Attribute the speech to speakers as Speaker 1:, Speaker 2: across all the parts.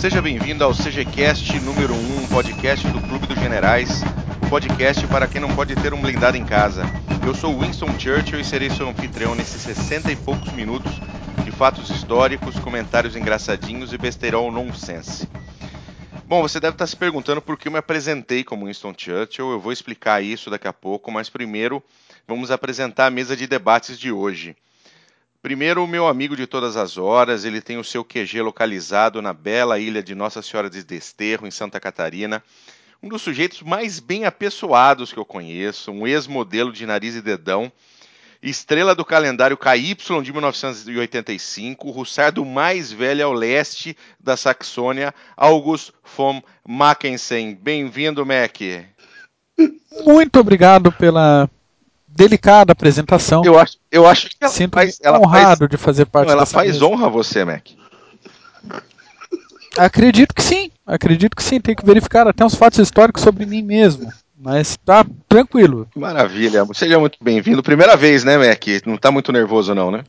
Speaker 1: Seja bem-vindo ao CGCast número 1, podcast do Clube dos Generais, podcast para quem não pode ter um blindado em casa. Eu sou Winston Churchill e serei seu anfitrião nesses 60 e poucos minutos de fatos históricos, comentários engraçadinhos e besteirol nonsense. Bom, você deve estar se perguntando por que eu me apresentei como Winston Churchill. Eu vou explicar isso daqui a pouco, mas primeiro vamos apresentar a mesa de debates de hoje. Primeiro, o meu amigo de todas as horas, ele tem o seu QG localizado na bela ilha de Nossa Senhora de Desterro, em Santa Catarina. Um dos sujeitos mais bem apessoados que eu conheço, um ex-modelo de nariz e dedão, estrela do calendário KY de 1985, o russardo mais velho ao leste da Saxônia, August von Mackensen. Bem-vindo, Mac.
Speaker 2: Muito obrigado pela, delicada apresentação.
Speaker 1: Eu acho, eu acho que
Speaker 2: ela Sinto faz, ela honrado faz, de fazer parte
Speaker 1: não, Ela faz mesa. honra a você, Mac.
Speaker 2: Acredito que sim, acredito que sim. Tem que verificar até uns fatos históricos sobre mim mesmo. Mas tá tranquilo.
Speaker 1: Maravilha. Seja muito bem-vindo. Primeira vez, né, Mac? Não tá muito nervoso, não, né?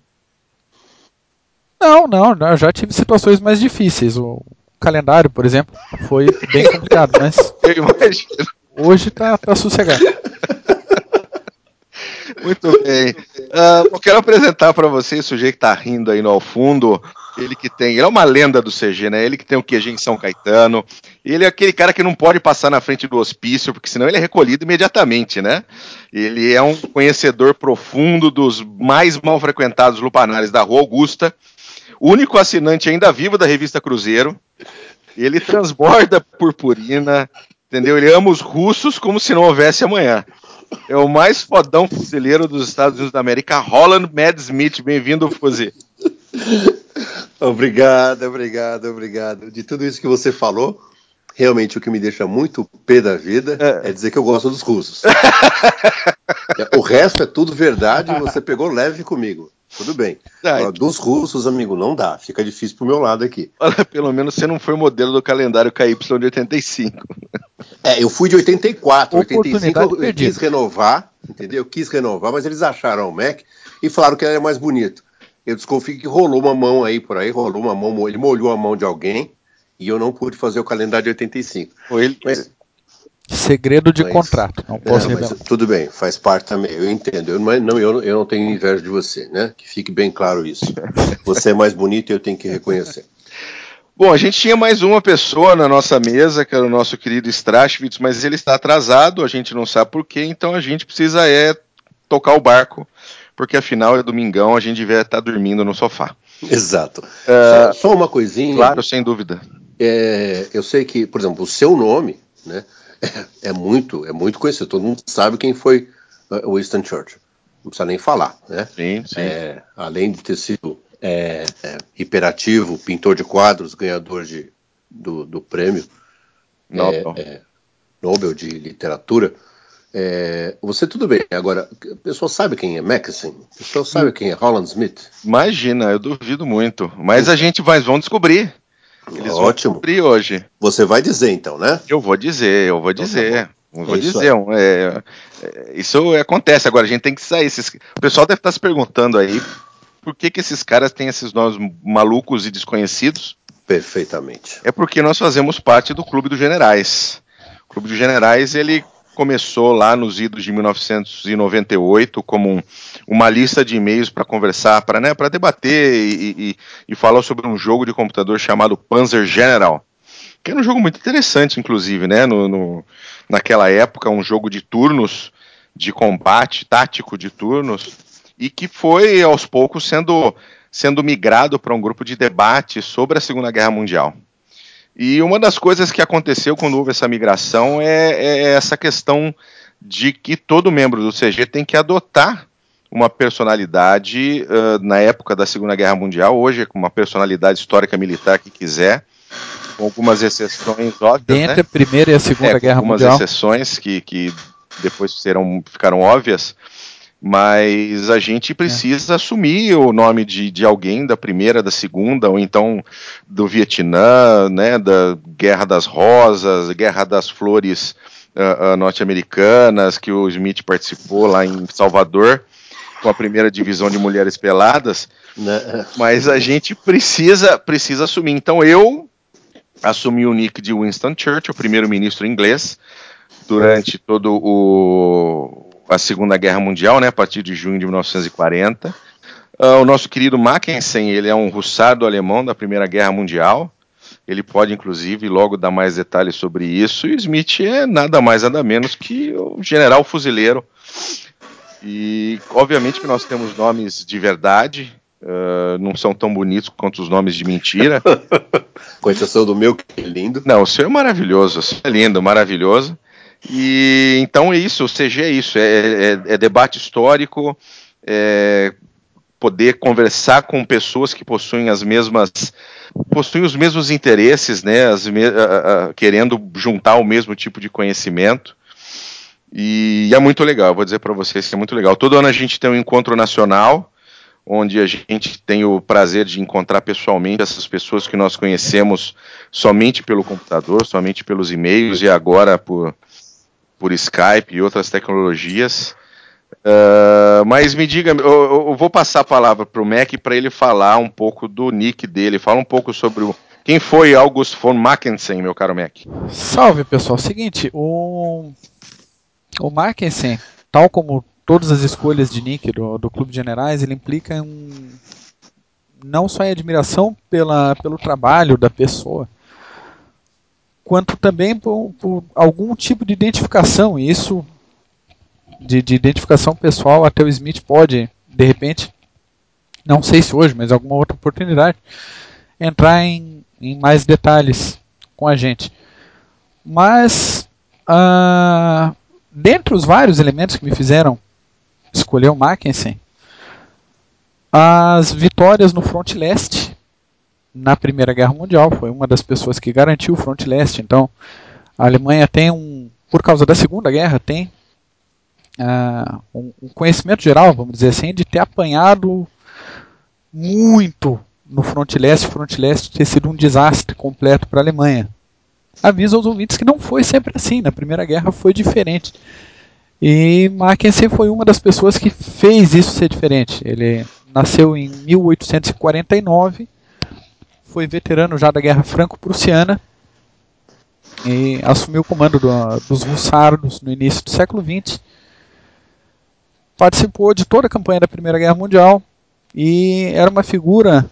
Speaker 2: Não, não. Eu já tive situações mais difíceis. O calendário, por exemplo, foi bem complicado, mas. Eu imagino. Hoje tá, tá sossegado.
Speaker 1: Muito bem. Uh, eu quero apresentar para vocês o sujeito que está rindo aí no ao fundo. Ele que tem. Ele é uma lenda do CG, né? Ele que tem o QG em São Caetano. Ele é aquele cara que não pode passar na frente do hospício, porque senão ele é recolhido imediatamente, né? Ele é um conhecedor profundo dos mais mal frequentados lupanares da Rua Augusta. Único assinante ainda vivo da revista Cruzeiro. Ele transborda purpurina, entendeu? Ele ama os russos como se não houvesse amanhã. É o mais fodão fuzileiro dos Estados Unidos da América, Holland Mad Smith. Bem-vindo, Fuzi.
Speaker 3: Obrigado, obrigado, obrigado. De tudo isso que você falou, realmente o que me deixa muito pé da vida é, é dizer que eu gosto dos russos. o resto é tudo verdade e você pegou leve comigo. Tudo bem. Ah, dos russos, amigo, não dá. Fica difícil pro meu lado aqui.
Speaker 1: Pelo menos você não foi modelo do calendário KY de 85.
Speaker 3: É, eu fui de 84. 85 eu, eu quis renovar, entendeu? Eu quis renovar, mas eles acharam o Mac e falaram que ele era mais bonito. Eu desconfio que rolou uma mão aí por aí, rolou uma mão, ele molhou a mão de alguém e eu não pude fazer o calendário de 85.
Speaker 1: Foi ele. Mas,
Speaker 2: Segredo de mas, contrato, não posso é, revelar.
Speaker 3: Tudo bem, faz parte também, eu entendo. Eu, não, eu, eu não tenho inveja de você, né? Que fique bem claro isso. Você é mais bonito e eu tenho que reconhecer.
Speaker 1: Bom, a gente tinha mais uma pessoa na nossa mesa, que era o nosso querido Strachwitz, mas ele está atrasado, a gente não sabe por quê, então a gente precisa é tocar o barco, porque afinal é domingão, a gente devia estar dormindo no sofá.
Speaker 3: Exato. Uh, só, só, uma coisinha.
Speaker 1: Claro, sem dúvida.
Speaker 3: É, eu sei que, por exemplo, o seu nome, né? É, muito, é muito conhecido. Todo mundo sabe quem foi uh, Winston Churchill. Não precisa nem falar, né?
Speaker 1: Sim, sim.
Speaker 3: É, além de ter sido é, é, hiperativo, pintor de quadros, ganhador de, do, do prêmio Nobel. É, é, Nobel de literatura. É, você tudo bem. Agora, o pessoal sabe quem é Mackensen? O pessoal sabe quem é Holland Smith?
Speaker 1: Imagina, eu duvido muito. Mas a gente vai, vão descobrir.
Speaker 3: Eles Ótimo.
Speaker 1: vão cumprir hoje.
Speaker 3: Você vai dizer então, né?
Speaker 1: Eu vou dizer, eu vou então, tá dizer. Tá eu vou é dizer, isso, é, é, isso acontece. Agora a gente tem que sair. Esses, o pessoal deve estar se perguntando aí por que, que esses caras têm esses nomes malucos e desconhecidos.
Speaker 3: Perfeitamente.
Speaker 1: É porque nós fazemos parte do Clube dos Generais. O Clube dos Generais ele começou lá nos idos de 1998 como um, uma lista de e-mails para conversar, para né, debater e, e, e, falar sobre um jogo de computador chamado Panzer General, que era um jogo muito interessante, inclusive, né, no, no, naquela época, um jogo de turnos, de combate tático de turnos, e que foi aos poucos sendo, sendo migrado para um grupo de debate sobre a Segunda Guerra Mundial. E uma das coisas que aconteceu quando houve essa migração é, é essa questão de que todo membro do CG tem que adotar uma personalidade uh, na época da Segunda Guerra Mundial, hoje com uma personalidade histórica militar que quiser, com algumas exceções óbvias.
Speaker 2: Entre né? a Primeira e a Segunda é, Guerra
Speaker 1: algumas
Speaker 2: Mundial.
Speaker 1: Algumas exceções que, que depois serão, ficaram óbvias, mas a gente precisa é. assumir o nome de, de alguém da primeira, da segunda, ou então do Vietnã, né, da Guerra das Rosas, Guerra das Flores uh, uh, norte-americanas, que o Smith participou lá em Salvador, com a primeira divisão de mulheres peladas. Né? Mas a gente precisa, precisa assumir. Então eu assumiu o nick de Winston Churchill, primeiro-ministro inglês, durante todo o a Segunda Guerra Mundial, né, a partir de junho de 1940. Uh, ah, o nosso querido Mackensen, ele é um russado alemão da Primeira Guerra Mundial. Ele pode, inclusive, logo dar mais detalhes sobre isso. E Smith é nada mais, nada menos que o general fuzileiro. E, obviamente, que nós temos nomes de verdade, Uh, não são tão bonitos quanto os nomes de mentira.
Speaker 3: Com exceção do meu, que é lindo.
Speaker 1: Não, o seu é maravilhoso, o seu é lindo, maravilhoso. E então é isso, o CG é isso, é, é, é debate histórico, é poder conversar com pessoas que possuem as mesmas possuem os mesmos interesses, né, me, querendo juntar o mesmo tipo de conhecimento. E é muito legal, vou dizer para vocês que é muito legal. Todo ano a gente tem um encontro nacional, onde a gente tem o prazer de encontrar pessoalmente essas pessoas que nós conhecemos somente pelo computador, somente pelos e-mails e agora por, por Skype e outras tecnologias. Uh, mas me diga, eu, eu, vou passar a palavra para o Mac para ele falar um pouco do nick dele, fala um pouco sobre o, quem foi August von Mackensen, meu caro Mac.
Speaker 2: Salve pessoal, seguinte, o, o Mackensen, tal como todas as escolhas de nick do, do Clube de Generais, ele implica um, não só em admiração pela, pelo trabalho da pessoa, quanto também por, por algum tipo de identificação. E isso de, de, identificação pessoal, até o Smith pode, de repente, não sei se hoje, mas alguma outra oportunidade, entrar em, em mais detalhes com a gente. Mas, uh, dentre os vários elementos que me fizeram escolher o Mackensen, as vitórias no Front Leste na Primeira Guerra Mundial, foi uma das pessoas que garantiu o Front Leste. Então, a Alemanha tem um, por causa da Segunda Guerra, tem uh, um, conhecimento geral, vamos dizer assim, de ter apanhado muito no Front Leste, Front Leste ter sido um desastre completo para a Alemanha. Avisa aos ouvintes que não foi sempre assim, na Primeira Guerra foi diferente. E Mackensen foi uma das pessoas que fez isso ser diferente. Ele nasceu em 1849 foi veterano já da Guerra Franco-Prussiana e assumiu o comando do, dos Russardos no início do século XX. Participou de toda a campanha da Primeira Guerra Mundial e era uma figura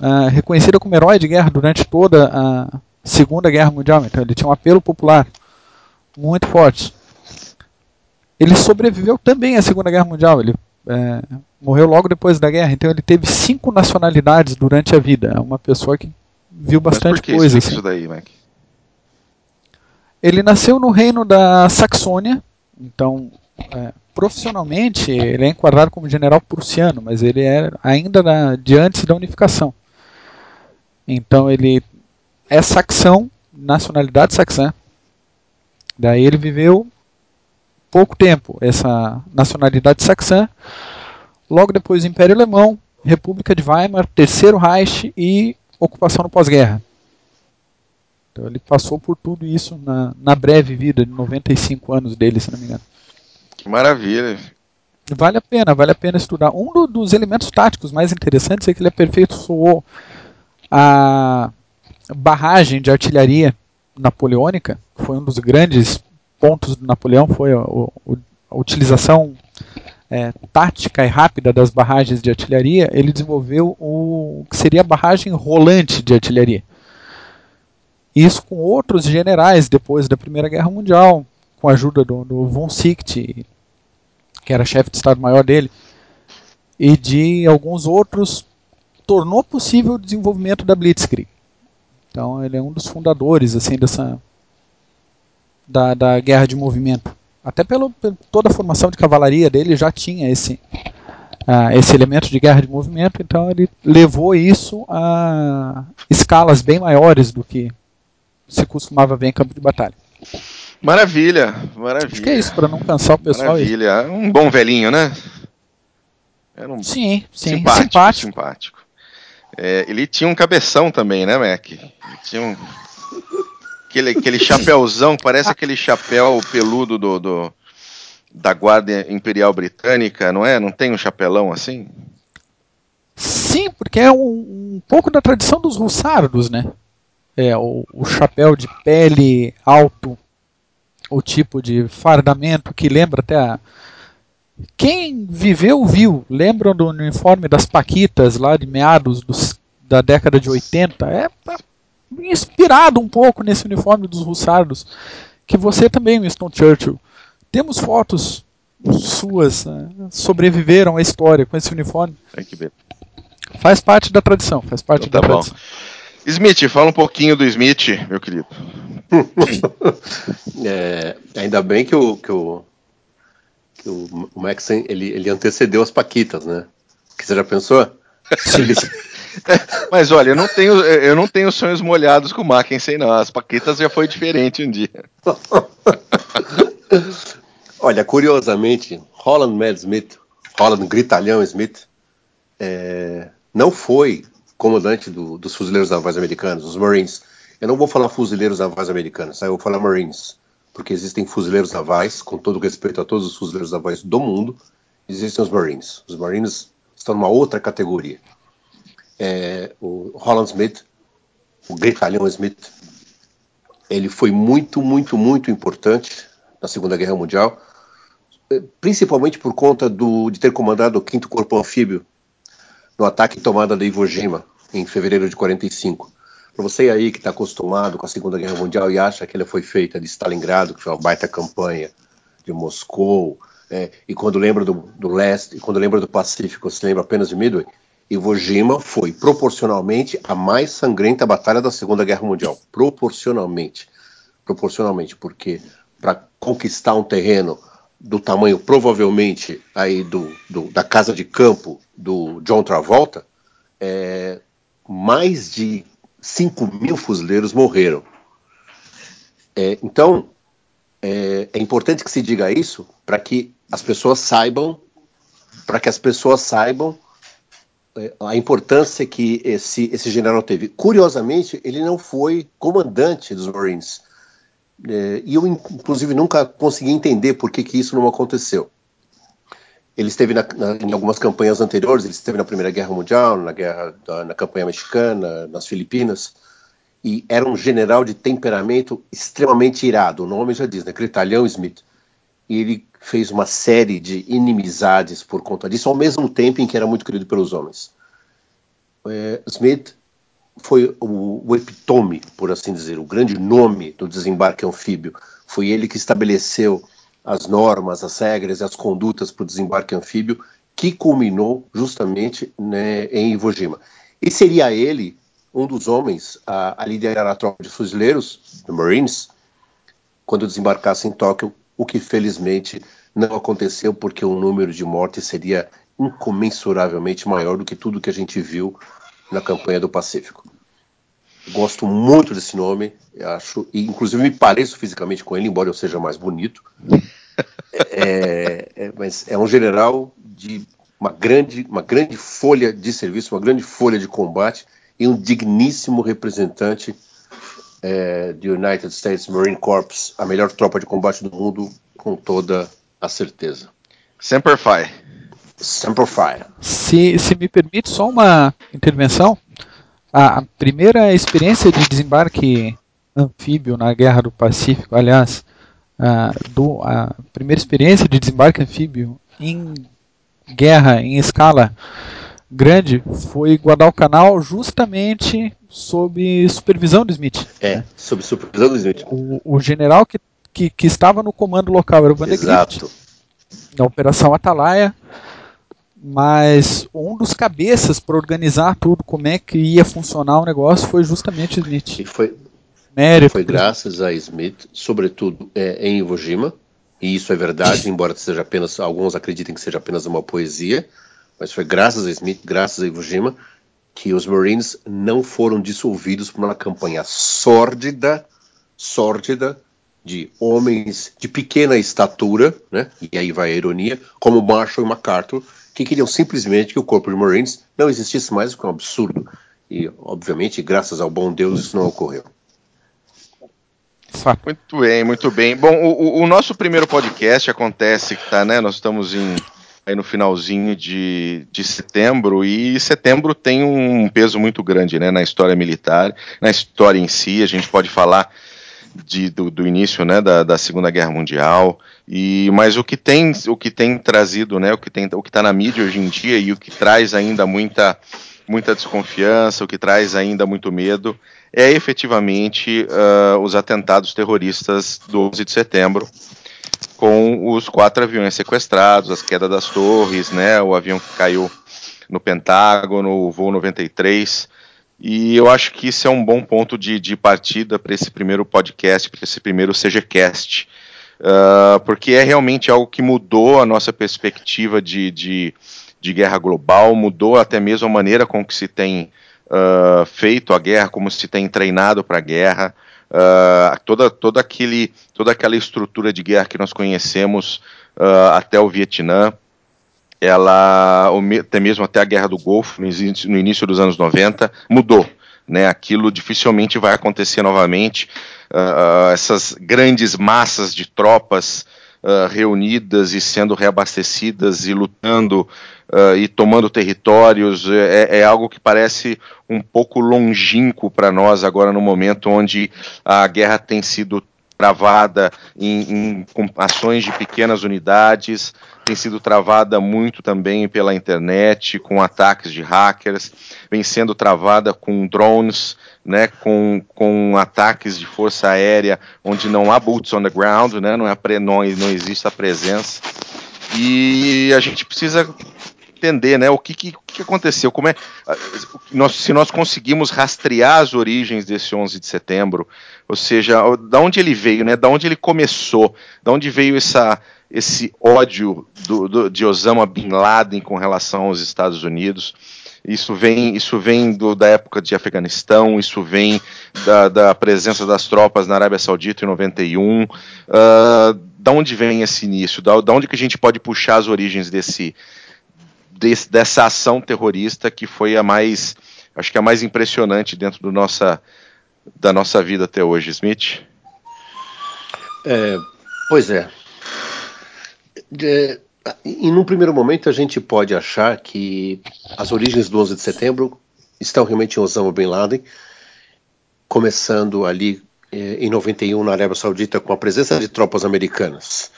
Speaker 2: uh, reconhecida como herói de guerra durante toda a Segunda Guerra Mundial. Então ele tinha um apelo popular muito forte. Ele sobreviveu também à Segunda Guerra Mundial. Ele é, morreu logo depois da guerra, então ele teve cinco nacionalidades durante a vida. É uma pessoa que viu bastante Mas por que coisa. Assim. Isso daí, Mac? Ele nasceu no reino da Saxônia, então é, profissionalmente ele é enquadrado como general prussiano, mas ele é ainda na, de antes da unificação. Então ele é saxão, nacionalidade saxã. Daí ele viveu pouco tempo essa nacionalidade saxã. Logo depois, Império Alemão, República de Weimar, Terceiro Reich e ocupação no pós-guerra. Então ele passou por tudo isso na, na breve vida de 95 anos dele, se não me engano.
Speaker 1: Que maravilha.
Speaker 2: Vale a pena, vale a pena estudar. Um do, dos elementos táticos mais interessantes é que ele aperfeiçoou a barragem de artilharia napoleônica, que foi um dos grandes pontos do Napoleão foi a, a, a utilização é, tática e rápida das barragens de artilharia, ele desenvolveu o que seria a barragem rolante de artilharia. Isso com outros generais depois da Primeira Guerra Mundial, com a ajuda do, do von Sicht, que era chefe de Estado-Maior dele, e de alguns outros, tornou possível o desenvolvimento da Blitzkrieg. Então ele é um dos fundadores assim dessa da, da guerra de movimento. Até pelo, pelo, toda a formação de cavalaria dele já tinha esse, uh, esse elemento de guerra de movimento, então ele levou isso a escalas bem maiores do que se costumava ver em campo de batalha.
Speaker 1: Maravilha, maravilha. Acho
Speaker 2: que é isso, para não cansar o pessoal.
Speaker 1: Maravilha, aí. um bom velhinho, né?
Speaker 2: Era um sim, sim,
Speaker 1: simpático. simpático. simpático. É, ele tinha um cabeção também, né, Mac? Ele tinha um Aquele, aquele chapéuzão, parece aquele chapéu peludo do, do, da Guarda Imperial Britânica, não é? Não tem um chapelão assim?
Speaker 2: Sim, porque é um, um pouco da tradição dos russardos, né? é, o, o chapéu de pele alto, o tipo de fardamento que lembra até a, quem viveu viu. Lembram do uniforme das Paquitas lá de meados dos, da década de 80? É, é inspirado um pouco nesse uniforme dos Russardos, que você também, Winston Churchill. Temos fotos suas né, sobreviveram à história com esse uniforme. Faz parte da tradição, faz parte então, tá da bom. tradição.
Speaker 1: Smith, fala um pouquinho do Smith, meu querido.
Speaker 3: é, ainda bem que o, que o, que o, o Maxen ele, ele antecedeu as Paquitas, né? Que você já pensou?
Speaker 1: Mas olha, eu não tenho, eu não tenho sonhos molhados com o Mackensen, não. As Paquitas já foi diferente um dia.
Speaker 3: olha, curiosamente, Holland Mad Smith, Holland Gritalhão Smith, é, não foi comandante do, dos fuzileiros navais americanos, os Marines. Eu não vou falar fuzileiros navais americanos, tá? eu vou falar Marines, porque existem fuzileiros navais, com todo respeito a todos os fuzileiros navais do mundo, existem os Marines. Os Marines estão numa outra categoria. É, o Holland Smith, o Gritalhão Smith, ele foi muito, muito, muito importante na Segunda Guerra Mundial, é, principalmente por conta do, de ter comandado o 5 Corpo Anfíbio no ataque e tomada de Iwo Jima, em fevereiro de 45. Para você aí que está acostumado com a Segunda Guerra Mundial e acha que ela foi feita de Stalingrado, que foi uma baita campanha, de Moscou, é, e quando lembra do, do leste, e quando lembra do Pacífico, se lembra apenas de Midway, Iwo Jima foi proporcionalmente a mais sangrenta batalha da Segunda Guerra Mundial. Proporcionalmente. Proporcionalmente, porque para conquistar um terreno do tamanho provavelmente aí do, do, da casa de campo do John Travolta, é, mais de 5 mil fuzileiros morreram. É, então, é, é, importante que se diga isso para que as pessoas saibam, para que as pessoas saibam a importância que esse, esse general teve. Curiosamente, ele não foi comandante dos Marines. É, e eu, inclusive, nunca consegui entender por que, que isso não aconteceu. Ele esteve na, na, em algumas campanhas anteriores, ele esteve na Primeira Guerra Mundial, na, guerra, na campanha mexicana, nas Filipinas, e era um general de temperamento extremamente irado. O nome já diz, né? Critalhão Smith. E ele fez uma série de inimizades por conta disso, ao mesmo tempo em que era muito querido pelos homens. É, Smith foi o, o epitome, por assim dizer, o grande nome do desembarque anfíbio. Foi ele que estabeleceu as normas, as regras e as condutas para o desembarque anfíbio, que culminou justamente né, em Iwo Jima. E seria ele um dos homens a, a liderar a tropa de fuzileiros, do Marines, quando desembarcasse em Tóquio, o que felizmente não aconteceu porque o número de mortes seria incomensuravelmente maior do que tudo que a gente viu na campanha do Pacífico. Gosto muito desse nome, acho, e inclusive me pareço fisicamente com ele, embora eu seja mais bonito. É, é, mas é um general de uma grande, uma grande folha de serviço, uma grande folha de combate e um digníssimo representante é, do United States Marine Corps, a melhor tropa de combate do mundo, com toda a certeza.
Speaker 1: Semper Fi.
Speaker 3: Semper Fi.
Speaker 2: Se, se me permite só uma intervenção, a primeira experiência de desembarque anfíbio na Guerra do Pacífico, aliás, a, do, a primeira experiência de desembarque anfíbio em guerra em escala grande foi Guadalcanal, justamente sob supervisão do Smith.
Speaker 3: É, né? sob supervisão do Smith.
Speaker 2: O, o general que, que, que, estava no comando local era o Van de Exato. na Operação Atalaia mas um dos cabeças para organizar tudo, como é que ia funcionar o negócio, foi justamente Smith.
Speaker 3: E foi, Mérito, foi graças a Smith, sobretudo é, em Iwo Jima, e isso é verdade, embora seja apenas alguns acreditem que seja apenas uma poesia, mas foi graças a Smith, graças a Iwo Jima, que os Marines não foram dissolvidos por uma campanha sórdida, sórdida de homens de pequena estatura, né? E aí vai a ironia, como Marshall e MacArthur, que queriam simplesmente que o corpo de Marines não existisse mais, o que é um absurdo. E, obviamente, graças ao bom Deus, isso não ocorreu.
Speaker 1: Muito bem, muito bem. Bom, o, o nosso primeiro podcast acontece, tá, né? Nós estamos em aí no finalzinho de, de setembro, e setembro tem um peso muito grande né, na história militar, na história em si, a gente pode falar de, do, do, início né, da, da, Segunda Guerra Mundial, e mas o que tem, o que tem trazido, né, o que está na mídia hoje em dia e o que traz ainda muita, muita desconfiança, o que traz ainda muito medo, é efetivamente uh, os atentados terroristas do 11 de setembro, com os quatro aviões sequestrados, as quedas das torres, né, o avião que caiu no Pentágono, o voo 93. E eu acho que isso é um bom ponto de, de partida para esse primeiro podcast, para esse primeiro CGCast, uh, porque é realmente algo que mudou a nossa perspectiva de, de, de, guerra global, mudou até mesmo a maneira com que se tem uh, feito a guerra, como se tem treinado para a guerra uh, toda, toda, aquele, toda aquela estrutura de guerra que nós conhecemos uh, até o Vietnã, ela, até mesmo até a Guerra do Golfo, no início, dos anos 90, mudou. Né, aquilo dificilmente vai acontecer novamente. Uh, essas grandes massas de tropas uh, reunidas e sendo reabastecidas e lutando uh, e tomando territórios é, é, algo que parece um pouco longínquo para nós agora no momento onde a guerra tem sido travada em, em ações de pequenas unidades, tem sido travada muito também pela internet, com ataques de hackers, vem sendo travada com drones, né, com, com ataques de força aérea, onde não há boots on the ground, né, não, é, não, não existe a presença. E a gente precisa entender, né, o que, que, que aconteceu, como é, nós, se nós conseguimos rastrear as origens desse 11 de setembro, ou seja, da onde ele veio, né, da onde ele começou, da onde veio essa, esse ódio do, do, de Osama Bin Laden com relação aos Estados Unidos, isso vem, isso vem do, da época de Afeganistão, isso vem da, da, presença das tropas na Arábia Saudita em 91. Uh, ah, da onde vem esse início? Da, da onde que a gente pode puxar as origens desse, desse, dessa ação terrorista que foi a mais, acho que a mais impressionante dentro do nossa, da nossa vida até hoje, Smith?
Speaker 3: É, pois é. é. Em um primeiro momento a gente pode achar que as origens do 11 de setembro estão realmente em Osama Bin Laden, começando ali eh, em 91 na Arábia Saudita com a presença de tropas americanas.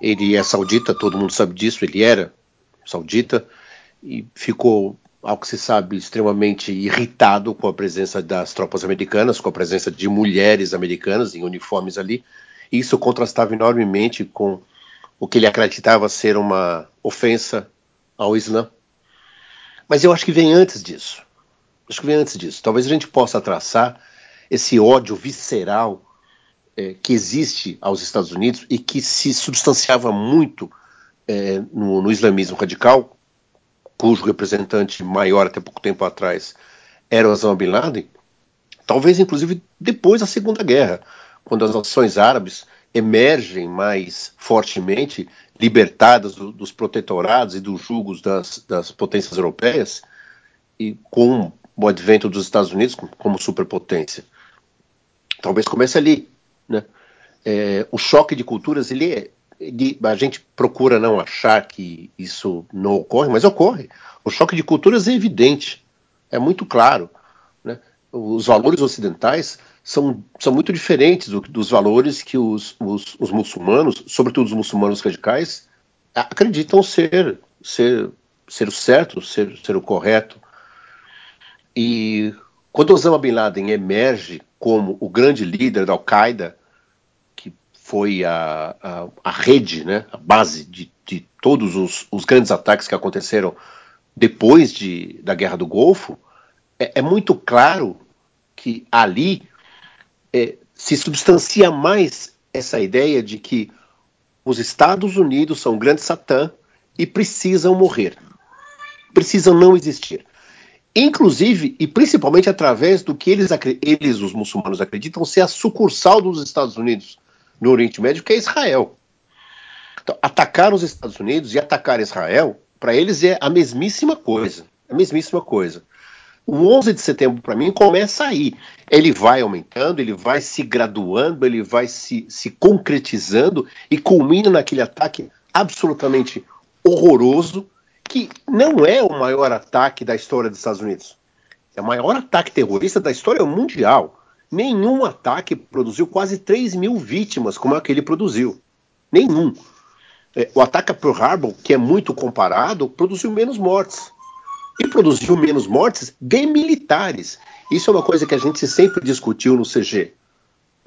Speaker 3: Ele é saudita, todo mundo sabe disso, ele era saudita e ficou, ao que se sabe, extremamente irritado com a presença das tropas americanas, com a presença de mulheres americanas em uniformes ali. E isso contrastava enormemente com o que ele acreditava ser uma ofensa ao Islã. Mas eu acho que vem antes disso. Acho que vem antes disso. Talvez a gente possa traçar esse ódio visceral é, que existe aos Estados Unidos e que se substanciava muito é, no, no, islamismo radical, cujo representante maior até pouco tempo atrás era Osama Bin Laden, talvez inclusive depois da Segunda Guerra, quando as nações árabes emergem mais fortemente, libertadas do, dos protetorados e dos julgos das, das, potências europeias, e com o advento dos Estados Unidos como, superpotência. Talvez comece ali. Né? É, o choque de culturas ele é, a gente procura não achar que isso não ocorre, mas ocorre. O choque de culturas é evidente, é muito claro. Né? Os valores ocidentais são, são muito diferentes do, dos valores que os, os, os, muçulmanos, sobretudo os muçulmanos radicais, acreditam ser, ser, ser o certo, ser, ser o correto. E quando Osama Bin Laden emerge como o grande líder da Al-Qaeda, foi a, a, a rede, né, a base de, de todos os, os, grandes ataques que aconteceram depois de, da Guerra do Golfo, é, é muito claro que ali é, se substancia mais essa ideia de que os Estados Unidos são o grande Satã e precisam morrer, precisam não existir. Inclusive e principalmente através do que eles, eles, os muçulmanos, acreditam ser a sucursal dos Estados Unidos no Oriente Médio, que é Israel. Então, atacar os Estados Unidos e atacar Israel, para eles é a mesmíssima coisa. A mesmíssima coisa. O 11 de setembro, para mim, começa aí. Ele vai aumentando, ele vai se graduando, ele vai se, se concretizando e culmina naquele ataque absolutamente horroroso, que não é o maior ataque da história dos Estados Unidos. É o maior ataque terrorista da história mundial. Nenhum ataque produziu quase 3 mil vítimas como aquele produziu. Nenhum. É, o ataque a Pearl Harbor, que é muito comparado, produziu menos mortes. Produziu menos mortes de militares. Isso é uma coisa que a gente sempre discutiu no CG.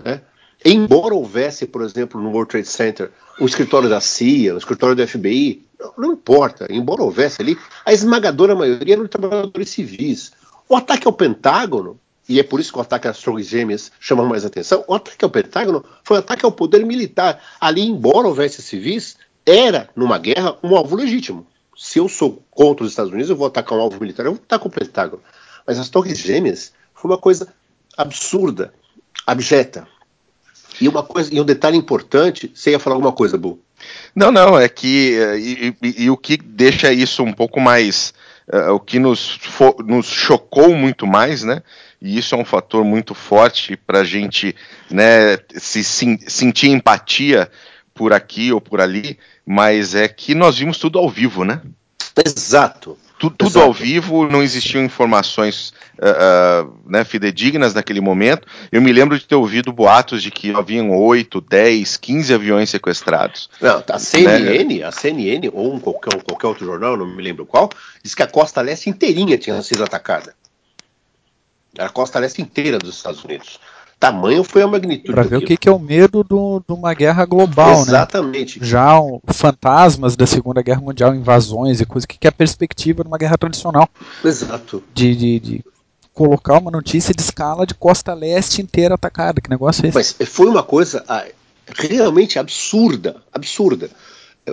Speaker 3: Né? Embora houvesse, por exemplo, no World Trade Center, o escritório da CIA, o escritório do FBI, não, não importa, embora houvesse ali, a esmagadora maioria eram trabalhadores civis. O ataque ao Pentágono, e é por isso que o ataque às Torres Gêmeas chama mais atenção, o ataque ao Pentágono foi um ataque ao poder militar. Ali, embora houvesse civis, era, numa guerra, um alvo legítimo. Se eu sou contra os Estados Unidos, eu vou atacar um alvo militar, eu vou atacar o Pentágono. Mas as Torres Gêmeas foi uma coisa absurda, abjeta. E uma coisa, e um detalhe importante, você ia falar alguma coisa, Bu?
Speaker 1: Não, não, é que eh, e, e, e o que deixa isso um pouco mais uh, o que nos, nos chocou muito mais, né? E isso é um fator muito forte para a gente né, se, se, sentir empatia por aqui ou por ali, mas é que nós vimos tudo ao vivo, né?
Speaker 3: Exato.
Speaker 1: Tu, tudo Exato. ao vivo, não existiam informações uh, uh, né, fidedignas naquele momento. Eu me lembro de ter ouvido boatos de que haviam 8, 10, 15 aviões sequestrados.
Speaker 3: Não, a CNN, né? a CNN, ou um, qualquer, qualquer outro jornal, não me lembro qual, diz que a costa leste inteirinha tinha sido atacada. A costa leste inteira dos Estados Unidos tamanho foi a magnitude.
Speaker 2: Para ver o que, que, é o medo de uma guerra global,
Speaker 3: né? Exatamente.
Speaker 2: né? Já fantasmas da Segunda Guerra Mundial, invasões e coisas, o que, que é a perspectiva de uma guerra tradicional.
Speaker 3: Exato.
Speaker 2: De, de, de, colocar uma notícia de escala de costa leste inteira atacada. Que negócio é esse?
Speaker 3: Mas foi uma coisa ah, realmente absurda, absurda.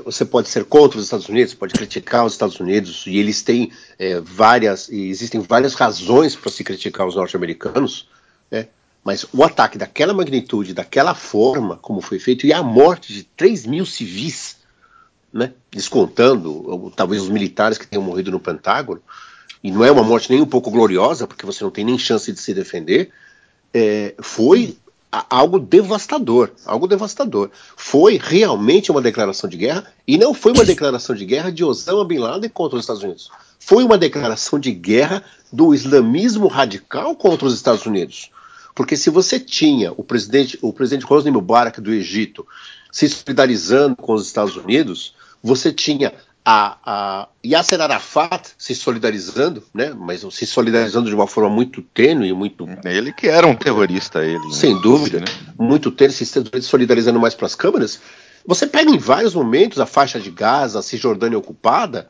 Speaker 3: Você pode ser contra os Estados Unidos, pode criticar os Estados Unidos, e eles têm é, várias, e existem várias razões para se criticar os norte-americanos, né? Mas o ataque daquela magnitude, daquela forma como foi feito, e a morte de 3 mil civis, né, descontando talvez os militares que tenham morrido no Pentágono, e não é uma morte nem um pouco gloriosa, porque você não tem nem chance de se defender, é, foi algo devastador, algo devastador. Foi realmente uma declaração de guerra e não foi uma declaração de guerra de Osama bin Laden contra os Estados Unidos. Foi uma declaração de guerra do islamismo radical contra os Estados Unidos. Porque se você tinha o presidente, o presidente Hosni Mubarak do Egito se solidarizando com os Estados Unidos, você tinha a, a Yasser Arafat se solidarizando, né? Mas se solidarizando de uma forma muito tênue, muito.
Speaker 1: Ele que era um terrorista, ele. Né?
Speaker 3: Sem dúvida, né? muito tênue, se solidarizando mais para as câmeras. Você pega em vários momentos a faixa de Gaza, a Cisjordânia ocupada,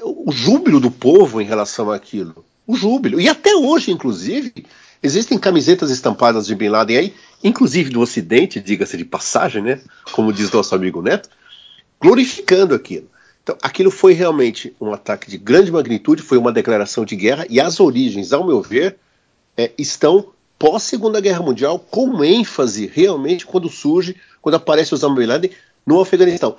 Speaker 3: o júbilo do povo em relação àquilo. O júbilo. E até hoje, inclusive, Existem camisetas estampadas de Bin Laden aí, inclusive do Ocidente, diga-se de passagem, né? Como diz nosso amigo Neto, glorificando aquilo. Então, aquilo foi realmente um ataque de grande magnitude, foi uma declaração de guerra, e as origens, ao meu ver, é, estão pós-Segunda Guerra Mundial, com ênfase realmente quando surge, quando aparece Osama Bin Laden no Afeganistão.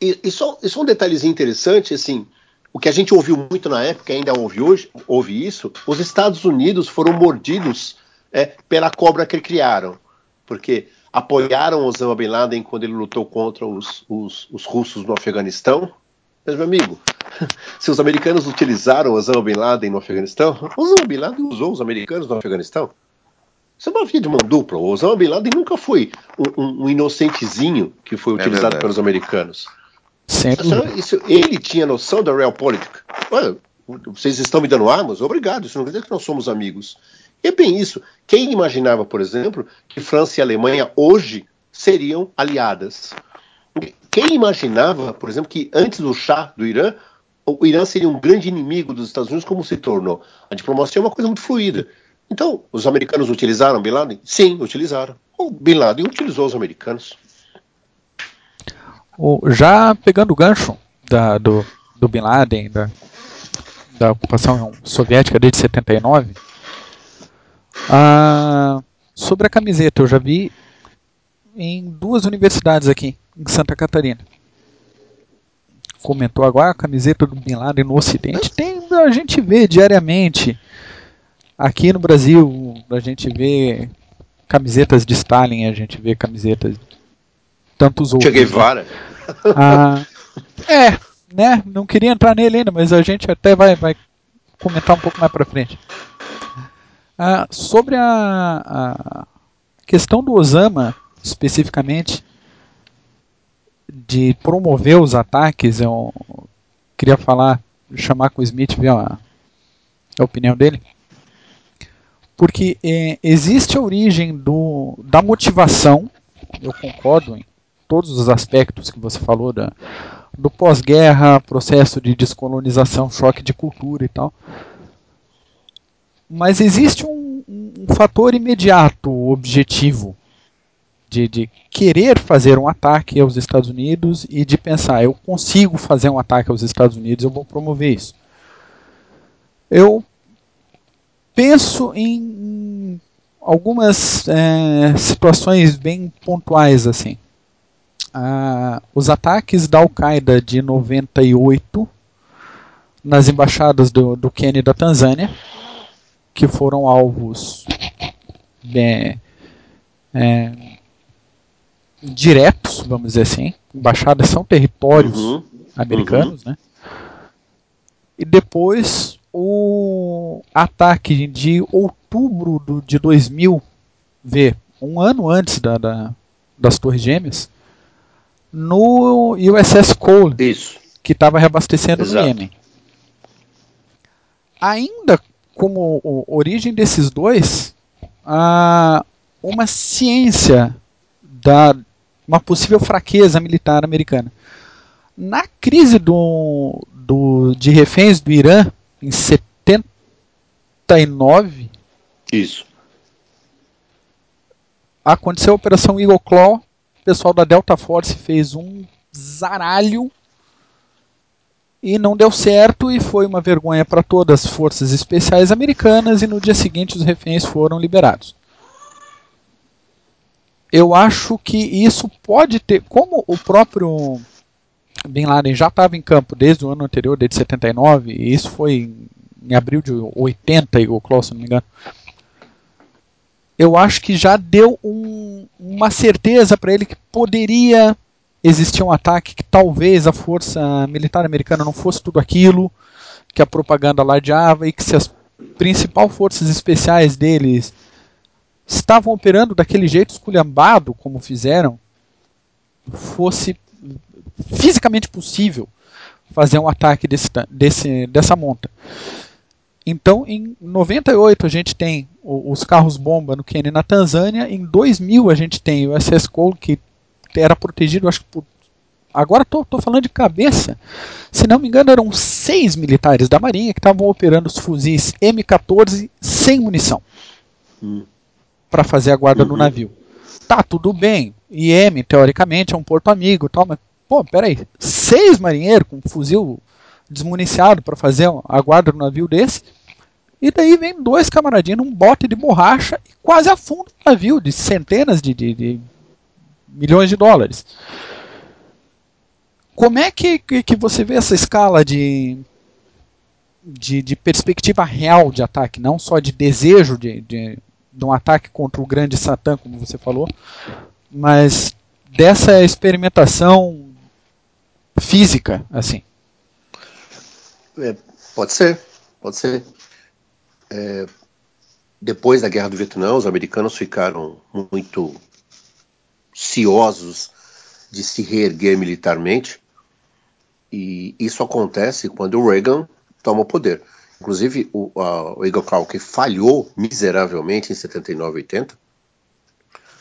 Speaker 3: E, e, só, e só um detalhezinho interessante, assim, o que a gente ouviu muito na época, ainda ouve hoje, ouve isso, os Estados Unidos foram mordidos é, pela cobra que criaram, porque apoiaram Osama Bin Laden quando ele lutou contra os, os, os russos no Afeganistão. Mas, meu amigo, se os americanos utilizaram Osama Bin Laden no Afeganistão, Osama Bin Laden usou os americanos no Afeganistão. Isso é uma via de mão dupla. O Osama Bin Laden nunca foi um, um, inocentezinho que foi é utilizado é pelos americanos.
Speaker 2: Sempre.
Speaker 3: Isso, ele tinha noção da realpolitik. Olha, vocês estão me dando armas? Obrigado. Isso não quer dizer que nós somos amigos. E é bem isso. Quem imaginava, por exemplo, que França e Alemanha hoje seriam aliadas? Quem imaginava, por exemplo, que antes do chá do Irã, o Irã seria um grande inimigo dos Estados Unidos, como se tornou? A diplomacia é uma coisa muito fluida. Então, os americanos utilizaram Bin Laden? Sim, utilizaram. O Bin Laden utilizou os americanos.
Speaker 2: O, já pegando o gancho da, do, do Bin Laden, da, da ocupação soviética desde 79, ah, sobre a camiseta, eu já vi em duas universidades aqui, em Santa Catarina. Comentou agora a camiseta do Bin Laden no Ocidente. Tem, a gente vê diariamente. Aqui no Brasil, a gente vê camisetas de Stalin, a gente vê camisetas de tantos outros.
Speaker 3: Che Guevara.
Speaker 2: Ah, é, né, não queria entrar nele ainda, mas a gente até vai, vai comentar um pouco mais para frente. Ah, sobre a, a, questão do Osama, especificamente, de promover os ataques, eu queria falar, chamar com o Smith, ver a, a opinião dele. Porque é, existe a origem do, da motivação, eu concordo em todos os aspectos que você falou da, do pós-guerra, processo de descolonização, choque de cultura e tal. Mas existe um, um fator imediato, objetivo, de, de, querer fazer um ataque aos Estados Unidos e de pensar, eu consigo fazer um ataque aos Estados Unidos, eu vou promover isso. Eu penso em algumas é, situações bem pontuais assim ah, os ataques da Al-Qaeda de 98 nas embaixadas do, do Quênia e da Tanzânia, que foram alvos é, é, diretos, vamos dizer assim. Embaixadas são territórios uhum, americanos, uhum. né? E depois o ataque de outubro do, de 2000, vê, um ano antes da, da das Torres Gêmeas, no USS Cole,
Speaker 3: Isso.
Speaker 2: que estava reabastecendo Exato. no Iêmen. Ainda como origem desses dois, há uma ciência da uma possível fraqueza militar americana. Na crise do, do, de reféns do Irã, em 79,
Speaker 3: Isso.
Speaker 2: aconteceu a Operação Eagle Claw, o pessoal da Delta Force fez um zaralho e não deu certo e foi uma vergonha para todas as forças especiais americanas e no dia seguinte os reféns foram liberados. Eu acho que isso pode ter, como o próprio Bin Laden já estava em campo desde o ano anterior, desde 79, e isso foi em abril de 80, o Klaus, se não me engano eu acho que já deu um, uma certeza para ele que poderia existir um ataque, que talvez a força militar americana não fosse tudo aquilo que a propaganda ladeava e que se as principais forças especiais deles estavam operando daquele jeito esculhambado como fizeram, fosse fisicamente possível fazer um ataque desse, desse, dessa monta. Então, em 98 a gente tem os carros bomba no Quênia e na Tanzânia. Em 2000 a gente tem o SS Cole que era protegido, acho que por agora estou falando de cabeça, se não me engano eram seis militares da Marinha que estavam operando os fuzis M14 sem munição hum. para fazer a guarda uhum. no navio. Tá, tudo bem, IM teoricamente é um porto amigo tal, mas pô, peraí, seis marinheiros com um fuzil desmuniciado para fazer a guarda no navio desse. E daí vem dois camaradinhos num bote de borracha e quase afunda o navio de centenas de, de, de milhões de dólares. Como é que, que, que, você vê essa escala de, de, de, perspectiva real de ataque, não só de desejo de, de, de um ataque contra o grande Satã, como você falou, mas dessa experimentação física, assim?
Speaker 3: É, pode ser, pode ser. É, depois da Guerra do Vietnã, os americanos ficaram muito ciosos de se reerguer militarmente, e isso acontece quando o Reagan toma o poder. Inclusive, o, a, o Eagle Clark falhou miseravelmente em 79 e 80,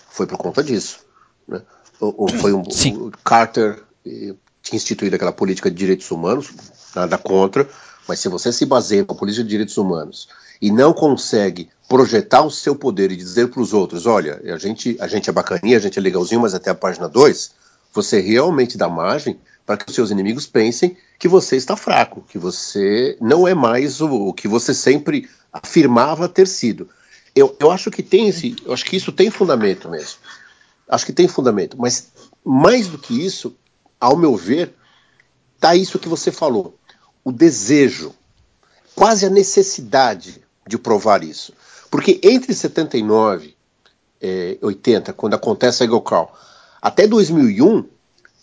Speaker 3: foi por conta disso. Né? O, o, foi um, o Carter eh, tinha instituído aquela política de direitos humanos, nada contra, mas se você se baseia na política de direitos humanos e não consegue projetar o seu poder e dizer para os outros, olha, a gente, a gente é bacaninha, a gente é legalzinho, mas até a página 2, você realmente dá margem para que os seus inimigos pensem que você está fraco, que você não é mais o, o que você sempre afirmava ter sido. Eu, eu acho que tem esse, eu acho que isso tem fundamento mesmo. Acho que tem fundamento, mas mais do que isso, ao meu ver, tá isso que você falou o desejo, quase a necessidade de provar isso. Porque entre 79 e 80, quando acontece a Eagle Call, até 2001,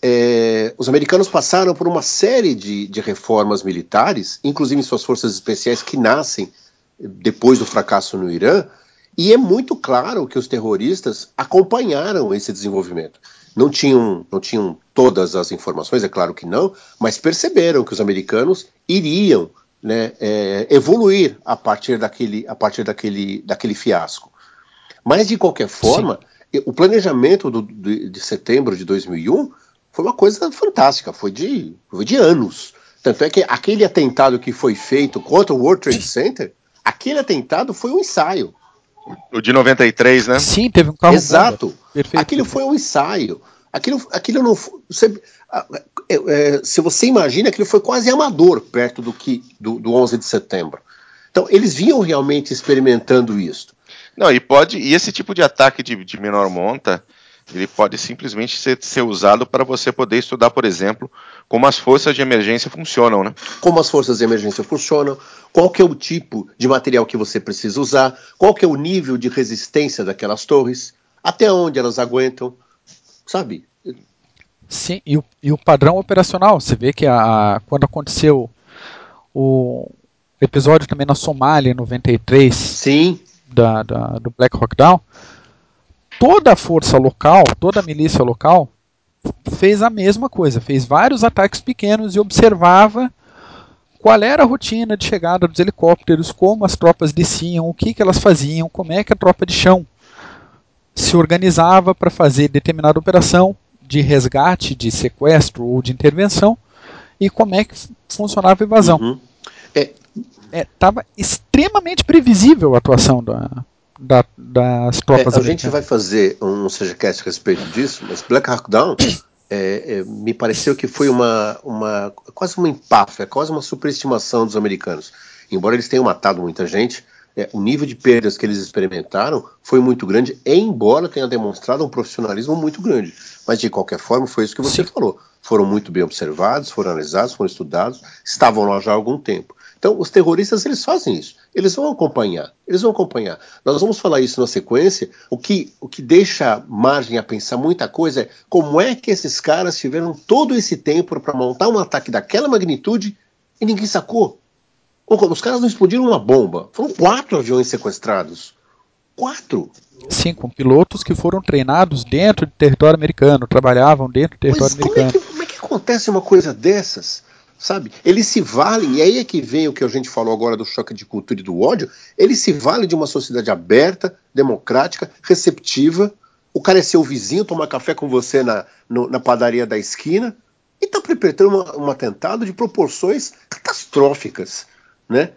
Speaker 3: é, os americanos passaram por uma série de, de reformas militares, inclusive suas forças especiais que nascem depois do fracasso no Irã, e é muito claro que os terroristas acompanharam esse desenvolvimento. Não tinham, não tinham todas as informações, é claro que não, mas perceberam que os americanos iriam né, é, evoluir a partir, daquele, a partir daquele, daquele fiasco. Mas, de qualquer forma, Sim. o planejamento do, de, de setembro de 2001 foi uma coisa fantástica, foi de, foi de anos. Tanto é que aquele atentado que foi feito contra o World Trade Center, aquele atentado foi um ensaio.
Speaker 1: O de 93, né?
Speaker 2: Sim, teve um carro.
Speaker 3: Exato. Perfeito. Aquilo foi um ensaio. Aquilo, aquilo não. Você, é, é, se você imagina, aquilo foi quase amador perto do que do, do 11 de setembro. Então, eles vinham realmente experimentando isso.
Speaker 1: Não, e pode. E esse tipo de ataque de, de menor monta ele pode simplesmente ser, ser usado para você poder estudar, por exemplo, como as forças de emergência funcionam, né?
Speaker 3: Como as forças de emergência funcionam, qual que é o tipo de material que você precisa usar, qual que é o nível de resistência daquelas torres, até onde elas aguentam, sabe?
Speaker 2: Sim, e o, e o padrão operacional, você vê que a, a, quando aconteceu o episódio também na Somália, em 93,
Speaker 3: Sim.
Speaker 2: Da, da, do Black Hawk Down, toda a força local, toda a milícia local, fez a mesma coisa, fez vários ataques pequenos e observava qual era a rotina de chegada dos helicópteros, como as tropas desciam, o que, que elas faziam, como é que a tropa de chão se organizava para fazer determinada operação de resgate, de sequestro ou de intervenção e como é que funcionava a invasão. Uhum. Estava é, extremamente previsível a atuação da, da, das tropas.
Speaker 3: É, a gente vai fazer um SejaCast a respeito disso, mas Black Hawk Down é, é, me pareceu que foi uma, uma quase uma empáfia, quase uma superestimação dos americanos. Embora eles tenham matado muita gente, é, o nível de perdas que eles experimentaram foi muito grande, embora tenha demonstrado um profissionalismo muito grande. Mas de qualquer forma, foi isso que você Sim. falou. Foram muito bem observados, foram analisados, foram estudados, estavam lá já há algum tempo. Então, os terroristas eles fazem isso. Eles vão acompanhar. Eles vão acompanhar. Nós vamos falar isso na sequência. O que, o que deixa margem a pensar muita coisa é como é que esses caras tiveram todo esse tempo para montar um ataque daquela magnitude e ninguém sacou. Os caras não explodiram uma bomba. Foram quatro aviões sequestrados. Quatro.
Speaker 2: Sim, com pilotos que foram treinados dentro do território americano, trabalhavam dentro do território Mas americano.
Speaker 3: Como é, que, como é que acontece uma coisa dessas? sabe? Eles se valem, e aí é que vem o que a gente falou agora do choque de cultura e do ódio, eles se valem de uma sociedade aberta, democrática, receptiva. O cara é seu vizinho, tomar café com você na, no, na padaria da esquina e está perpetrando uma, um atentado de proporções catastróficas, né?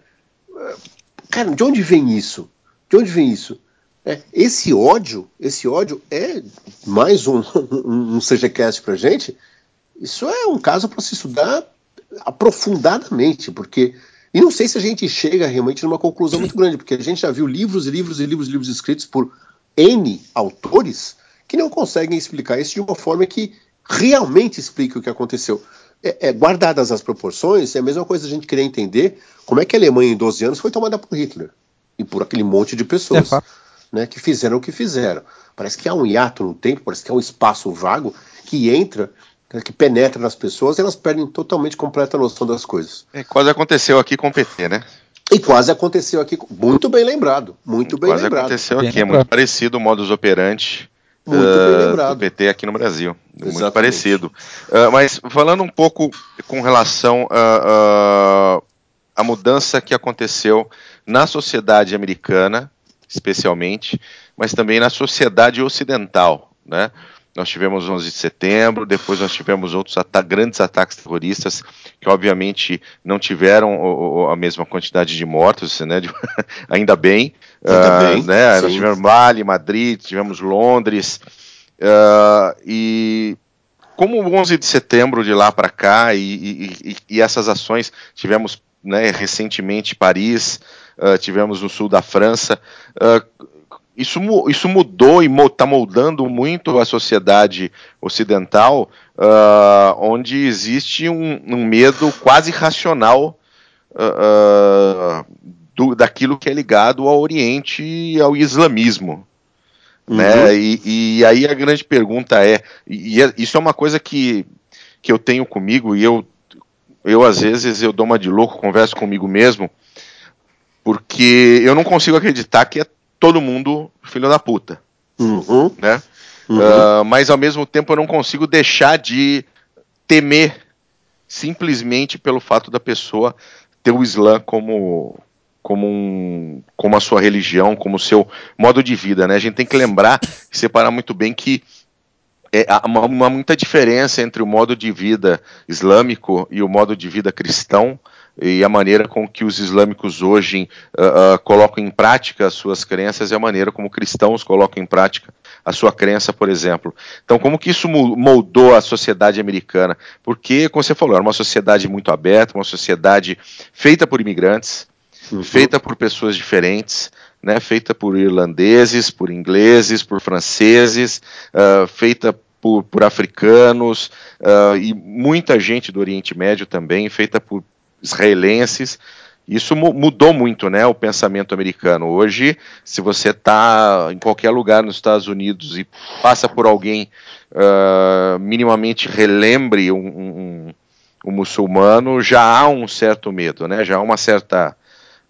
Speaker 3: Cara, de onde vem isso? De onde vem isso? É, esse ódio, esse ódio é mais um, um, um CGCast pra gente. Isso é um caso para se estudar aprofundadamente, porque. E não sei se a gente chega realmente numa conclusão muito grande, porque a gente já viu livros e livros e livros e livros escritos por N autores que não conseguem explicar isso de uma forma que realmente explique o que aconteceu. É, é, guardadas as proporções, é a mesma coisa a gente querer entender como é que a Alemanha em 12 anos foi tomada por Hitler e por aquele monte de pessoas é, né, que fizeram o que fizeram. Parece que há um hiato no tempo, parece que há um espaço vago que entra que penetra nas pessoas, elas perdem totalmente completa noção das coisas.
Speaker 1: É, quase aconteceu aqui com o PT, né?
Speaker 3: E quase aconteceu aqui, muito bem lembrado, muito bem
Speaker 1: quase
Speaker 3: lembrado.
Speaker 1: Quase aconteceu aqui, é muito parecido o modus operandi muito uh, do PT aqui no Brasil, Exatamente. muito parecido. Uh, mas falando um pouco com relação à a, mudança que aconteceu na sociedade americana, especialmente, mas também na sociedade ocidental, né? Nós tivemos 11 de setembro, depois nós tivemos outros ata grandes ataques terroristas que, obviamente, não tiveram o, o, a mesma quantidade de mortos, né? De, ainda bem. Ainda uh, bem né? Nós tivemos Mali, Madrid, tivemos Londres. Uh, e como o 11 de setembro de lá para cá e, e, e, essas ações, tivemos né, recentemente Paris, uh, tivemos no sul da França. Isso, isso mudou e está moldando muito a sociedade ocidental, uh, onde existe um, um, medo quase racional uh, do, daquilo que é ligado ao Oriente e ao islamismo. Uhum. Né? E, e, aí a grande pergunta é, e, e, é, isso é uma coisa que, que eu tenho comigo, e eu, eu às vezes eu dou uma de louco, converso comigo mesmo, porque eu não consigo acreditar que é todo mundo filho da puta.
Speaker 3: Uhum.
Speaker 1: Né? Uhum. Uh, mas ao mesmo tempo eu não consigo deixar de temer simplesmente pelo fato da pessoa ter o Islã como como, um, como a sua religião, como o seu modo de vida, né? A gente tem que lembrar e separar muito bem que é, há uma, uma, muita diferença entre o modo de vida islâmico e o modo de vida cristão e a maneira com que os islâmicos hoje uh, uh, colocam em prática as suas crenças e a maneira como cristãos colocam em prática a sua crença, por exemplo. Então, como que isso moldou a sociedade americana? Porque, como você falou, era uma sociedade muito aberta, uma sociedade feita por imigrantes, uhum. feita por pessoas diferentes, né, feita por irlandeses, por ingleses, por franceses, uh, feita por, por africanos uh, e muita gente do Oriente Médio também, feita por israelenses. Isso mudou muito, né, o pensamento americano. Hoje, se você está em qualquer lugar nos Estados Unidos e passa por alguém uh, minimamente relembre um, um, um, muçulmano, já há um certo medo, né? Já há uma certa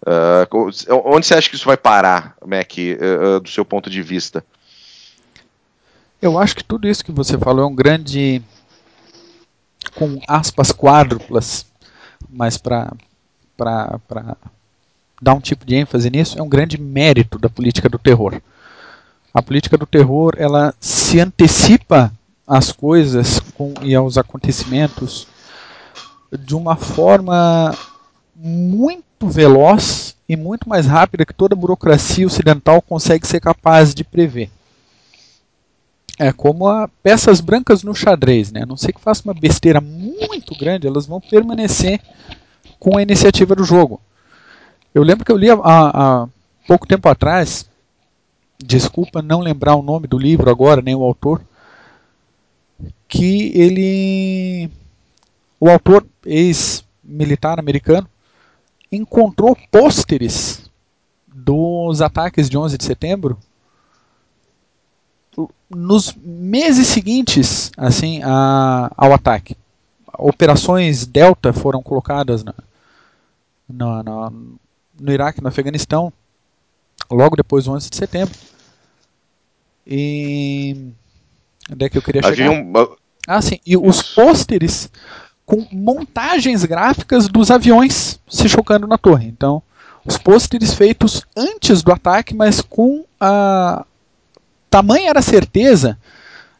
Speaker 1: Uh, onde você acha que isso vai parar, Mac, uh, do seu ponto de vista?
Speaker 2: Eu acho que tudo isso que você falou é um grande, com aspas quádruplas, mas para dar um tipo de ênfase nisso, é um grande mérito da política do terror. A política do terror ela se antecipa às coisas com, e aos acontecimentos de uma forma muito veloz e muito mais rápida que toda burocracia ocidental consegue ser capaz de prever. É como a peças brancas no xadrez, né? A não sei que faça uma besteira muito grande, elas vão permanecer com a iniciativa do jogo. Eu lembro que eu li há pouco tempo atrás, desculpa não lembrar o nome do livro agora, nem o autor, que ele, o autor ex-militar americano, encontrou pôsteres dos ataques de 11 de setembro nos meses seguintes assim a, ao ataque. Operações Delta foram colocadas na, na, na, no Iraque, no Afeganistão, logo depois do 11 de setembro. E onde é que eu queria chegar? Um... Ah, sim. E os pôsteres com montagens gráficas dos aviões se chocando na torre. Então, os pôsteres feitos antes do ataque, mas com a tamanha era a certeza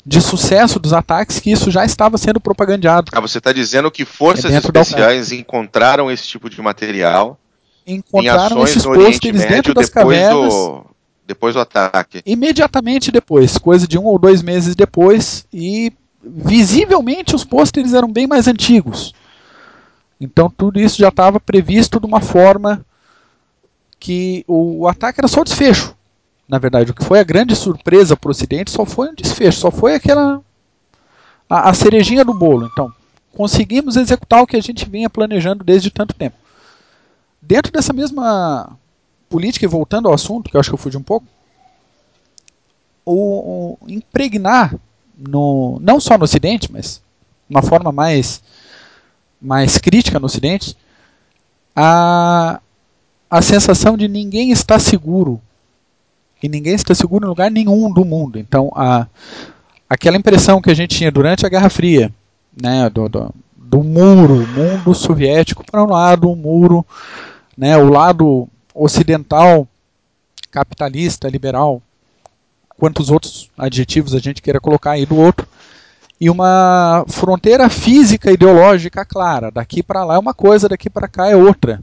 Speaker 2: de sucesso dos ataques que isso já estava sendo propagandeado.
Speaker 1: Ah, você está dizendo que forças é especiais encontraram esse tipo de material
Speaker 2: encontraram esses pôsteres dentro das cavernas do,
Speaker 1: depois do ataque.
Speaker 2: Imediatamente depois, coisa de um ou dois meses depois, e visivelmente os pôsteres eram bem mais antigos. Então tudo isso já estava previsto de uma forma que o, ataque era só desfecho. Na verdade, o que foi a grande surpresa para o Ocidente só foi um desfecho, só foi aquela a, a cerejinha do bolo. Então, conseguimos executar o que a gente vinha planejando desde tanto tempo. Dentro dessa mesma política, e voltando ao assunto, que eu acho que eu fugi um pouco, o, o impregnar no, não só no Ocidente, mas uma forma mais, mais crítica no Ocidente, a, a sensação de ninguém está seguro. E ninguém está seguro em lugar nenhum do mundo. Então, a, aquela impressão que a gente tinha durante a Guerra Fria, né, do, do, do muro, mundo soviético para um lado, o muro, né, o lado ocidental, capitalista, liberal, quantos outros adjetivos a gente queira colocar aí do outro, e uma fronteira física ideológica clara. Daqui para lá é uma coisa, daqui para cá é outra.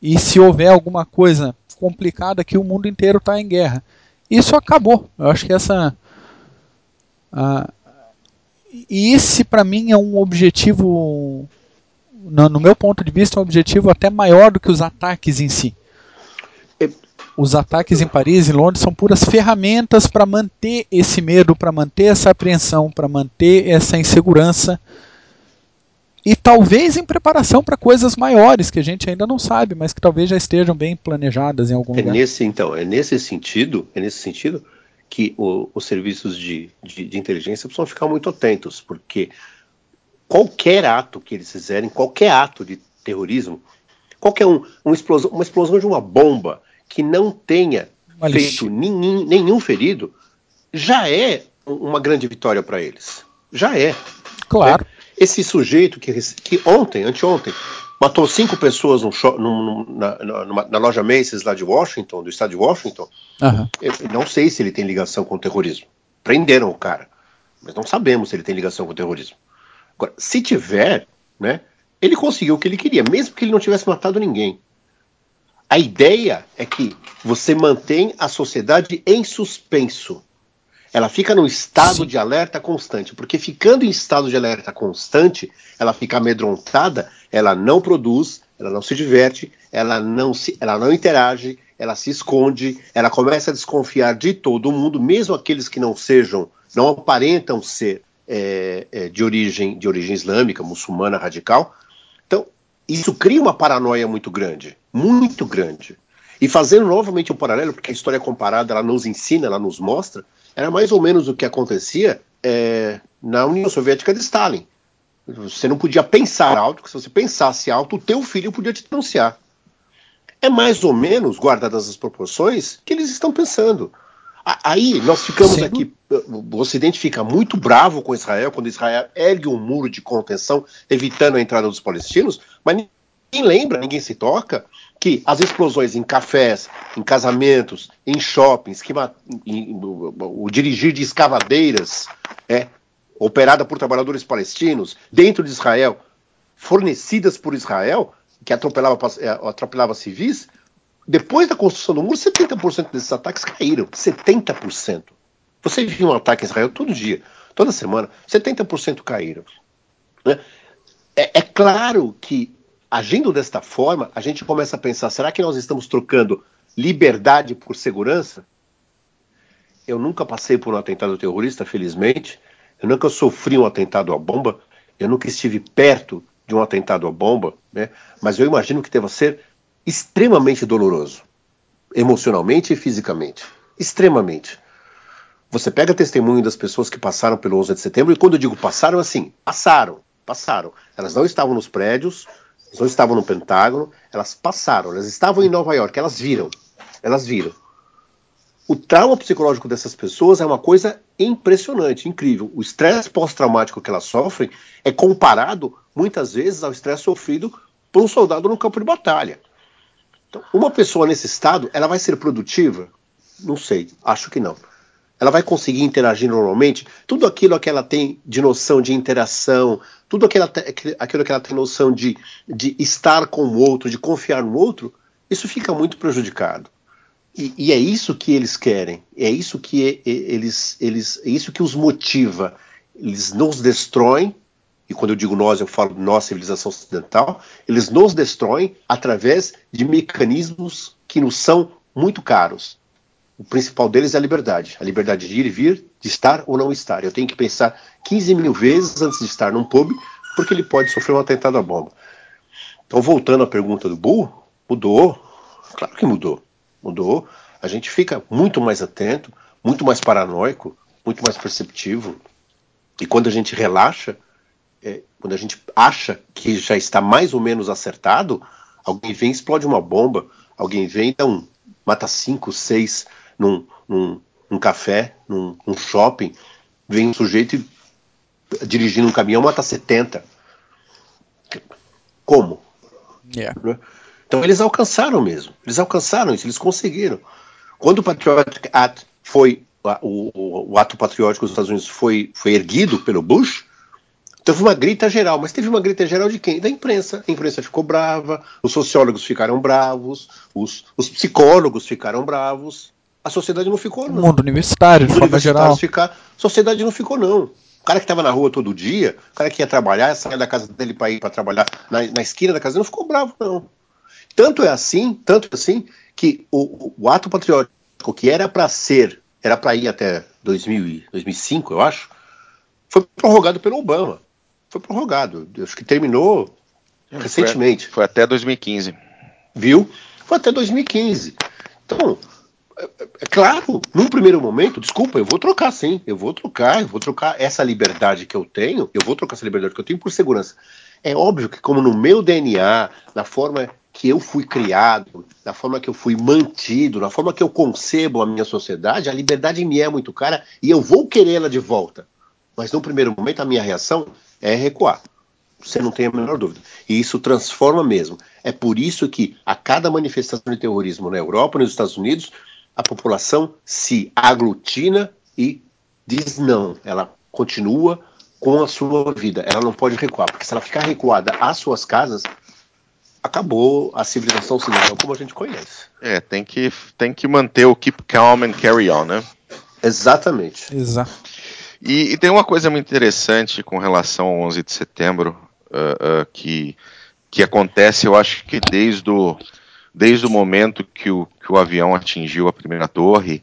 Speaker 2: E se houver alguma coisa complicada aqui, o mundo inteiro está em guerra. Isso acabou. Eu acho que essa. E esse, para mim, é um objetivo, no, no meu ponto de vista, é um objetivo até maior do que os ataques em si os ataques em Paris e Londres são puras ferramentas para manter esse medo, para manter essa apreensão, para manter essa insegurança e talvez em preparação para coisas maiores que a gente ainda não sabe, mas que talvez já estejam bem planejadas em algum
Speaker 3: é
Speaker 2: lugar.
Speaker 3: Nesse então, é nesse sentido, é nesse sentido que o, os serviços de, de, de, inteligência precisam ficar muito atentos, porque qualquer ato que eles fizerem, qualquer ato de terrorismo, qualquer um, uma, explosão, uma explosão de uma bomba que não tenha feito nenhum, nenhum ferido, já é uma grande vitória para eles. Já é.
Speaker 2: Claro. É,
Speaker 3: esse sujeito que, que ontem, anteontem, matou cinco pessoas num num, na, numa, na, loja Macy's lá de Washington, do estado de Washington. Uhum. Eu não sei se ele tem ligação com o terrorismo. Prenderam o cara, mas não sabemos se ele tem ligação com o terrorismo. Agora, se tiver, né, ele conseguiu o que ele queria, mesmo que ele não tivesse matado ninguém. A ideia é que você mantém a sociedade em suspenso. Ela fica num estado Sim. de alerta constante, porque ficando em estado de alerta constante, ela fica amedrontada, ela não produz, ela não se diverte, ela não, se, ela não interage, ela se esconde, ela começa a desconfiar de todo mundo, mesmo aqueles que não sejam, não aparentam ser é, é, de origem de origem islâmica, muçulmana radical. Então, isso cria uma paranoia muito grande, muito grande. E fazendo novamente um paralelo, porque a história comparada ela nos ensina, ela nos mostra, era mais ou menos o que acontecia é, na União Soviética de Stalin. Você não podia pensar alto, porque se você pensasse alto, o teu filho podia te denunciar. É mais ou menos, guardadas as proporções, que eles estão pensando. Aí nós ficamos Sim. aqui, o Ocidente fica muito bravo com Israel quando Israel ergue um muro de contenção, evitando a entrada dos palestinos, mas ninguém lembra, ninguém se toca que as explosões em cafés, em casamentos, em shoppings, que, em, o, dirigir de escavadeiras, é, operada por trabalhadores palestinos, dentro de Israel, fornecidas por Israel, que atropelava, é, atropelava civis, depois da construção do muro, 70% desses ataques caíram. 70%. Você viu um ataque em Israel todo dia, toda semana, 70% caíram. Né? É, é claro que, agindo desta forma, a gente começa a pensar: será que nós estamos trocando liberdade por segurança? Eu nunca passei por um atentado terrorista, felizmente, eu nunca sofri um atentado à bomba, eu nunca estive perto de um atentado à bomba, né? mas eu imagino que deva ser extremamente doloroso, emocionalmente e fisicamente. Extremamente. Você pega testemunho das pessoas que passaram pelo 11 de setembro, e quando eu digo passaram, assim, passaram, passaram. Elas não estavam nos prédios, não estavam no Pentágono, elas passaram, elas estavam em Nova York, elas viram, elas viram. O trauma psicológico dessas pessoas é uma coisa impressionante, incrível. O estresse pós-traumático que elas sofrem é comparado, muitas vezes, ao estresse sofrido por um soldado no campo de batalha. Então, uma pessoa nesse estado, ela vai ser produtiva? Não sei, acho que não. Ela vai conseguir interagir normalmente? Tudo aquilo que ela tem de noção de interação, tudo aquilo, que ela tem noção de, de estar com o outro, de confiar no outro, isso fica muito prejudicado. E, e, é isso que eles querem, é isso que eles, eles, é isso que os motiva. Eles nos destroem, e quando eu digo nós, eu falo nossa civilização ocidental, eles nos destroem através de mecanismos que nos são muito caros. O principal deles é a liberdade, a liberdade de ir e vir, de estar ou não estar. Eu tenho que pensar 15 mil vezes antes de estar num pub, porque ele pode sofrer um atentado à bomba. Então, voltando à pergunta do Bull, mudou? Claro que mudou mudou, a gente fica muito mais atento, muito mais paranoico, muito mais perceptivo. E quando a gente relaxa, é, quando a gente acha que já está mais ou menos acertado, alguém vem e explode uma bomba, alguém vem e dá um, mata cinco, seis num, num, num café, num, num, shopping, vem um sujeito e, dirigindo um caminhão mata 70. Como?
Speaker 2: Yeah.
Speaker 3: Né? Então eles alcançaram mesmo, eles alcançaram isso, eles conseguiram. Quando o Patriotic Act foi, o, o, o ato patriótico dos Estados Unidos foi, foi erguido pelo Bush, teve uma grita geral, mas teve uma grita geral de quem? Da imprensa. A imprensa ficou brava, os sociólogos ficaram bravos, os, os psicólogos ficaram bravos, a sociedade não ficou, não.
Speaker 2: O mundo universitário, de forma geral.
Speaker 3: Ficar, a sociedade não ficou, não. O cara que estava na rua todo dia, o cara que ia trabalhar, saia da casa dele para ir para trabalhar na, na esquina da casa dele, não ficou bravo, não. Tanto é assim, tanto assim, que o, o ato patriótico que era para ser, era para ir até 2000, 2005, eu acho, foi prorrogado pelo Obama. Foi prorrogado. Acho que terminou é, recentemente.
Speaker 1: Foi, foi até 2015.
Speaker 3: Viu? Foi até 2015. Então, é, é claro, num primeiro momento, desculpa, eu vou trocar sim, eu vou trocar, eu vou trocar essa liberdade que eu tenho, eu vou trocar essa liberdade que eu tenho por segurança. É óbvio que, como no meu DNA, na forma que eu fui criado, na forma que eu fui mantido, na forma que eu concebo a minha sociedade, a liberdade me é muito cara e eu vou querê-la de volta. Mas no primeiro momento a minha reação é recuar. Você não tem a menor dúvida. E isso transforma mesmo. É por isso que a cada manifestação de terrorismo na Europa, nos Estados Unidos, a população se aglutina e diz não. Ela continua com a sua vida. Ela não pode recuar, porque se ela ficar recuada às suas casas, acabou a civilização ocidental como a gente conhece.
Speaker 1: É, tem que, tem que manter o keep calm and carry on, né?
Speaker 3: Exatamente.
Speaker 2: Exato.
Speaker 1: E, e tem uma coisa muito interessante com relação ao 11 de setembro, uh, uh, que, que acontece, eu acho que desde o, desde o momento que o, que o avião atingiu a primeira torre,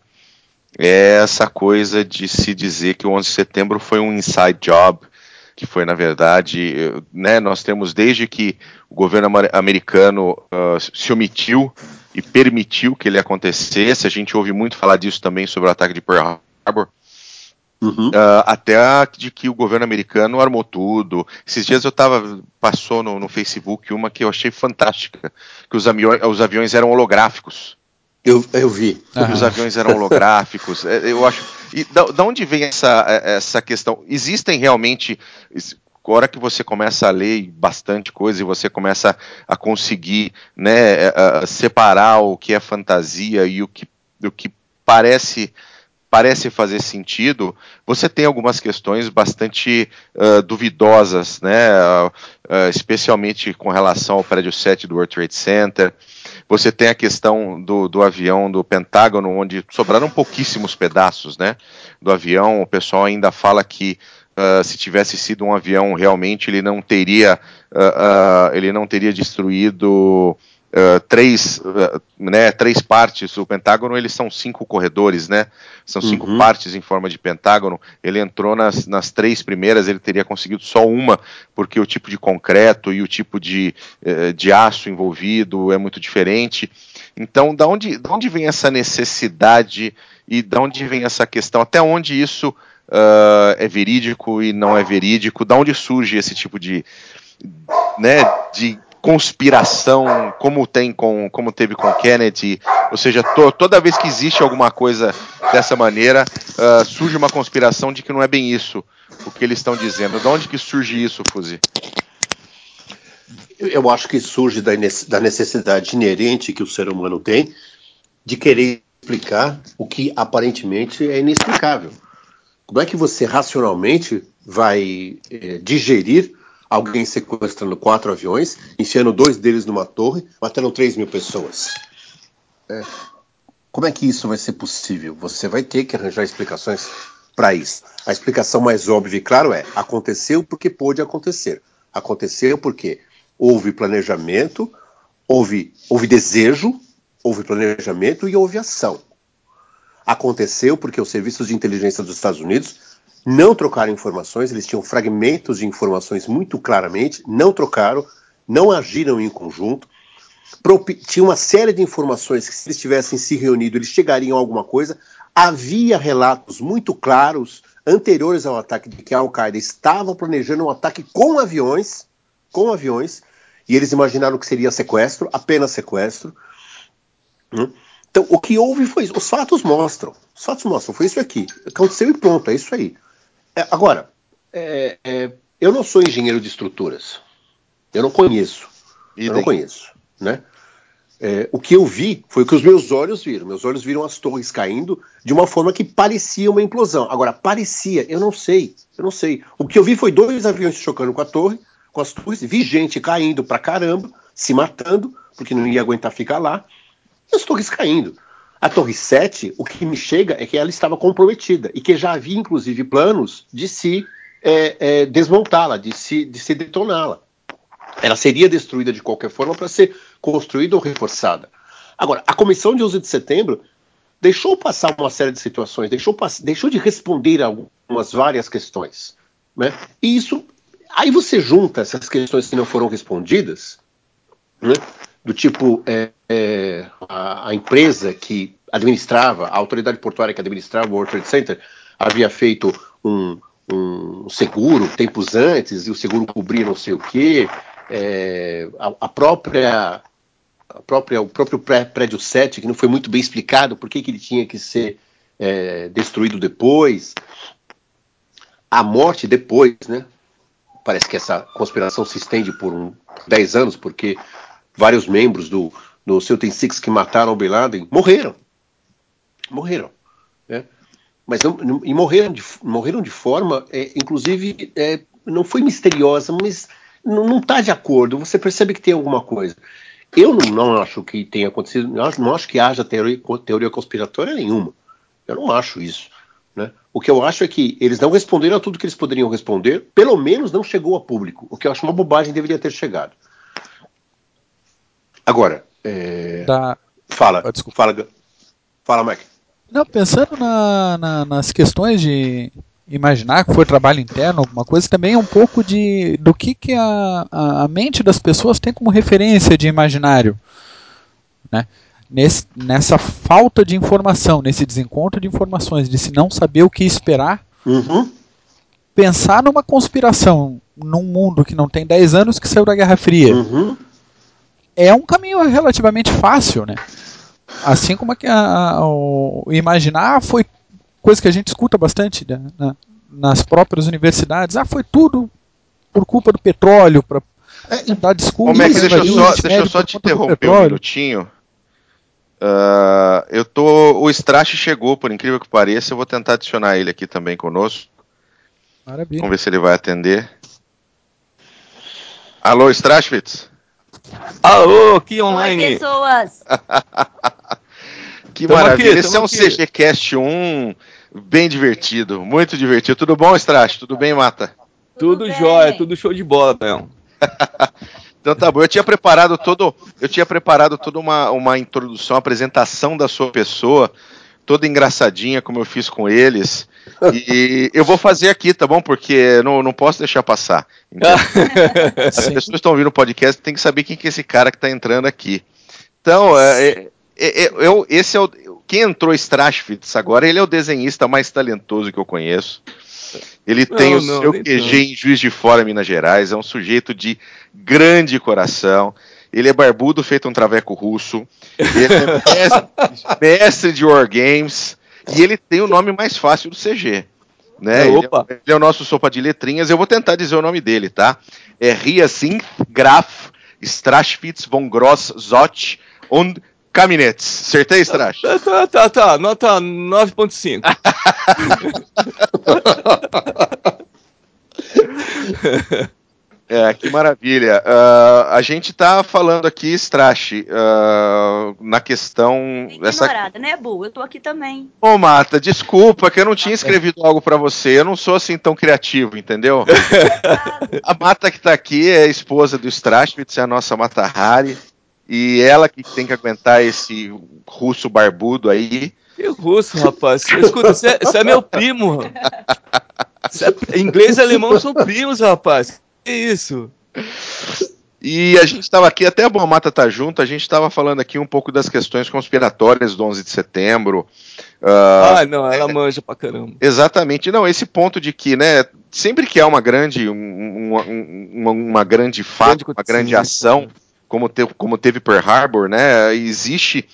Speaker 1: é essa coisa de se dizer que o 11 de setembro foi um inside job, que foi, na verdade, né, nós temos desde que o governo americano uh, se omitiu e permitiu que ele acontecesse, a gente ouve muito falar disso também sobre o ataque de Pearl Harbor, Uhum. Uh, até de que o governo americano armou tudo. Esses dias eu tava, passou no, no Facebook uma que eu achei fantástica, que os, aviões, os aviões eram holográficos.
Speaker 3: Eu, eu vi.
Speaker 1: Uhum. Os aviões eram holográficos. É, eu acho. E da, da, onde vem essa, é, essa questão? Existem realmente. A hora que você começa a ler bastante coisa e você começa a conseguir né, a separar o que é fantasia e o que, o que parece parece fazer sentido, você tem algumas questões bastante uh, duvidosas, né? Uh, especialmente com relação ao prédio 7 do World Trade Center. Você tem a questão do, do avião do Pentágono, onde sobraram pouquíssimos pedaços né, do avião. O pessoal ainda fala que Uh, se tivesse sido um avião realmente ele não teria uh, uh, ele não teria destruído uh, três, uh, né, três partes. O Pentágono eles são cinco corredores, né? São cinco uhum. partes em forma de Pentágono. Ele entrou nas, nas três primeiras, ele teria conseguido só uma, porque o tipo de concreto e o tipo de, uh, de aço envolvido é muito diferente. Então, da onde, da onde vem essa necessidade e da onde vem essa questão? Até onde isso uh, é verídico e não é verídico? Da onde surge esse tipo de, né, de conspiração, como tem com, como teve com Kennedy, ou seja, to, toda vez que existe alguma coisa dessa maneira, uh, surge uma conspiração de que não é bem isso o que eles estão dizendo. De onde que surge isso, Fuzi?
Speaker 3: Eu acho que surge da necessidade inerente que o ser humano tem de querer explicar o que aparentemente é inexplicável. Como é que você racionalmente vai eh, digerir alguém sequestrando quatro aviões, enfiando dois deles numa torre, matando 3 mil pessoas. É. Como é que isso vai ser possível? Você vai ter que arranjar explicações para isso. A explicação mais óbvia e claro é: aconteceu porque pôde acontecer. Aconteceu porque houve planejamento, houve, houve desejo, houve planejamento e houve ação. Aconteceu porque os serviços de inteligência dos Estados Unidos não trocaram informações, eles tinham fragmentos de informações muito claramente, não trocaram, não agiram em conjunto. Tinha uma série de informações que, se eles tivessem se reunido, eles chegariam a alguma coisa. Havia relatos muito claros anteriores ao ataque de que a Al-Qaeda estava planejando um ataque com aviões, com aviões, e eles imaginaram que seria sequestro, apenas sequestro. Hum? Então, o que houve foi isso. Os fatos mostram. Os fatos mostram. Foi isso aqui. Aconteceu e pronto. É isso aí. É, agora, é, é, eu não sou engenheiro de estruturas. Eu não conheço. E eu não conheço, né? É, o que eu vi foi o que os meus olhos viram. Meus olhos viram as torres caindo de uma forma que parecia uma implosão. Agora, parecia, eu não sei, eu não sei. O que eu vi foi dois aviões chocando com a torre, com as torres, vi gente caindo pra caramba, se matando, porque não ia aguentar ficar lá, e as torres caindo. A Torre 7, o que me chega é que ela estava comprometida e que já havia, inclusive, planos de se é, é, desmontá-la, de se, de se detoná-la. Ela seria destruída de qualquer forma para ser construída ou reforçada. Agora, a comissão de 11 de setembro deixou passar uma série de situações, deixou, deixou de responder algumas várias questões. Né? E isso. Aí você junta essas questões que não foram respondidas, né? Do tipo é, é, a, a, empresa que administrava, a autoridade portuária que administrava o World Trade Center, havia feito um, um seguro tempos antes, e o seguro cobria não sei o quê, é, a, a, própria, a própria, o próprio prédio 7, que não foi muito bem explicado por que, que ele tinha que ser é, destruído depois, a morte depois, né? Parece que essa conspiração se estende por um, 10 anos, porque vários membros do, do Celtic Six que mataram o Bin Laden morreram. Morreram. Né? Mas não, e morreram de, morreram de forma, é, inclusive, é, não foi misteriosa, mas não está de acordo. Você percebe que tem alguma coisa. Eu não, não acho que tenha acontecido, não acho que haja teoria, teoria conspiratória nenhuma. Eu não acho isso. Né? O que eu acho é que eles não responderam a tudo que eles poderiam responder, pelo menos não chegou a público. O que eu acho uma bobagem deveria ter chegado. Agora, é...
Speaker 2: da...
Speaker 3: fala, oh, desculpa. fala, fala, Mac.
Speaker 2: Não, pensando na, na, nas questões de imaginar que foi trabalho interno, alguma coisa, também é um pouco de do que, que a, a, a mente das pessoas tem como referência de imaginário. Né? Nesse, nessa falta de informação, nesse desencontro de informações, de se não saber o que esperar,
Speaker 3: uhum.
Speaker 2: pensar numa conspiração num mundo que não tem 10 anos que saiu da Guerra Fria
Speaker 3: uhum.
Speaker 2: É um caminho relativamente fácil, né? Assim como a, a, o imaginar foi coisa que a gente escuta bastante né, na, nas próprias universidades. Ah, foi tudo por culpa do petróleo, para
Speaker 1: é, dar desculpa. Como é que deixa eu só, deixa eu só te interromper um minutinho. Uh, eu tô. O Strash chegou, por incrível que pareça. Eu vou tentar adicionar ele aqui também conosco. Maravilha. Vamos ver se ele vai atender. Alô, Strashwitz?
Speaker 4: Alô, aqui online.
Speaker 5: Oi, pessoas.
Speaker 1: que tamo maravilha. Aqui, Esse é um aqui. CGCast 1 bem divertido, muito divertido. Tudo bom, Strash? Tudo bem, Mata?
Speaker 4: Tudo, tudo jóia, tudo show de bola, Leão.
Speaker 1: Então tá bom. Eu tinha preparado todo, eu tinha preparado toda uma, uma introdução, apresentação da sua pessoa, toda engraçadinha como eu fiz com eles. E eu vou fazer aqui, tá bom? Porque não, não posso deixar passar. Então, as pessoas que estão ouvindo o podcast têm que saber quem que é esse cara que está entrando aqui. Então, é, é, é, eu, esse é o, quem entrou Strashfitz agora, ele é o desenhista mais talentoso que eu conheço. Ele não, tem o não, seu QG não. em Juiz de Fora, Minas Gerais. É um sujeito de grande coração. Ele é barbudo, feito um traveco russo. Ele é mestre, mestre de Wargames. E ele tem o nome mais fácil do CG. Né? Ele, é, ele, é, o nosso sopa de letrinhas. Eu vou tentar dizer o nome dele, tá? É Riasin Graf Strashwitz von Gross Zott und Caminets. Acertei, Strash?
Speaker 4: Tá, tá, tá, tá. Nota 9.5.
Speaker 1: É, que maravilha. Uh, a gente está falando aqui, Strash, uh, na questão.
Speaker 5: Ignorada, essa... né, Bu? Eu tô aqui também.
Speaker 1: Ô, Mata, desculpa que eu não tinha escrevido algo para você. Eu não sou assim tão criativo, entendeu? a Mata que está aqui é a esposa do Strashwitz, é a nossa Mata Hari. E ela que tem que aguentar esse russo barbudo aí.
Speaker 4: Que russo, rapaz? Escuta, você é, é meu primo. É, inglês e alemão são primos, rapaz. Isso?
Speaker 1: E a gente estava aqui, até a Boa Mata tá junto, a gente estava falando aqui um pouco das questões conspiratórias do 11 de setembro.
Speaker 4: Uh, ah, não, ela manja pra caramba.
Speaker 1: Exatamente. Não, esse ponto de que, né, sempre que há uma grande, uma, uma, uma grande fato, uma grande ação, como, te, como teve Pearl Harbor, né, existe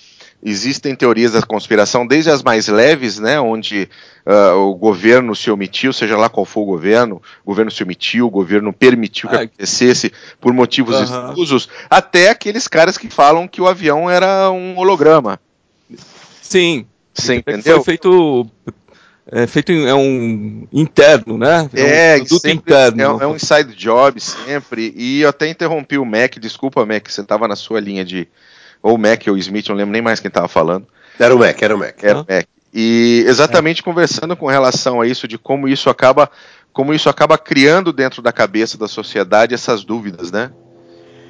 Speaker 1: existem teorias da conspiração, desde as mais leves, né, onde uh, o governo se omitiu, seja lá qual for o governo, o governo se omitiu, o governo permitiu que acontecesse por motivos uh -huh. escusos, até aqueles caras que falam que o avião era um holograma.
Speaker 4: Sim.
Speaker 1: Você entendeu?
Speaker 4: Foi feito é feito é um interno, né?
Speaker 1: É, é um sempre, interno. É, é, um inside job sempre. E eu até interrompi o Mac, desculpa, Mac, você estava na sua linha de ou o Mac ou o Smith, não lembro nem mais quem estava falando.
Speaker 3: Era o Mac, era o Mac.
Speaker 1: Era o Mac. E exatamente é. conversando com relação a isso, de como isso acaba, como isso acaba criando dentro da cabeça da sociedade essas dúvidas, né?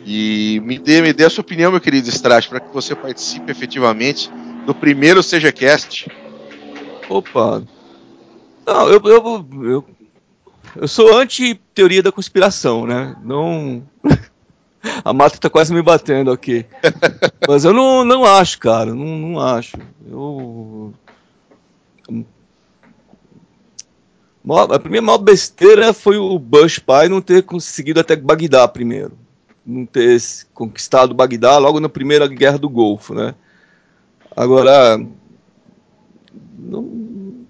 Speaker 1: E me dê, me dê a sua opinião, meu querido Strash, para que você participe efetivamente do primeiro CGCast.
Speaker 4: Opa! Não, eu, eu, eu, eu sou anti-teoria da conspiração, né? Não. A mata tá quase me batendo aqui. Mas eu não, não acho, cara. Não, não acho. Eu. A primeira maior besteira foi o Bush pai não ter conseguido até Bagdá primeiro. Não ter conquistado Bagdá logo na primeira guerra do Golfo, né? Agora. Não,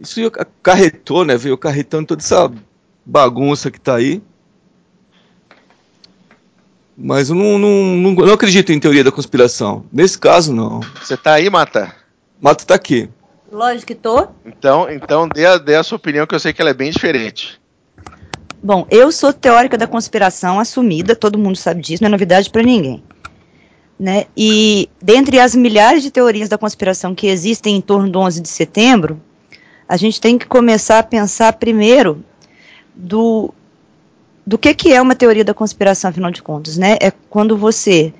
Speaker 4: isso acarretou, né? Veio acarretando toda essa bagunça que tá aí. Mas eu não, não, não, não, acredito em teoria da conspiração. Nesse caso, não.
Speaker 1: Você tá aí, Mata?
Speaker 4: Mata tá aqui.
Speaker 5: Lógico que tô.
Speaker 1: Então, então dê, a, dê a sua opinião, que eu sei que ela é bem diferente.
Speaker 5: Bom, eu sou teórica da conspiração assumida, todo mundo sabe disso, não é novidade para ninguém. Né? E dentre as milhares de teorias da conspiração que existem em torno do 11 de setembro, a gente tem que começar a pensar primeiro do, do que, que é uma teoria da conspiração, afinal de contas, né? É quando você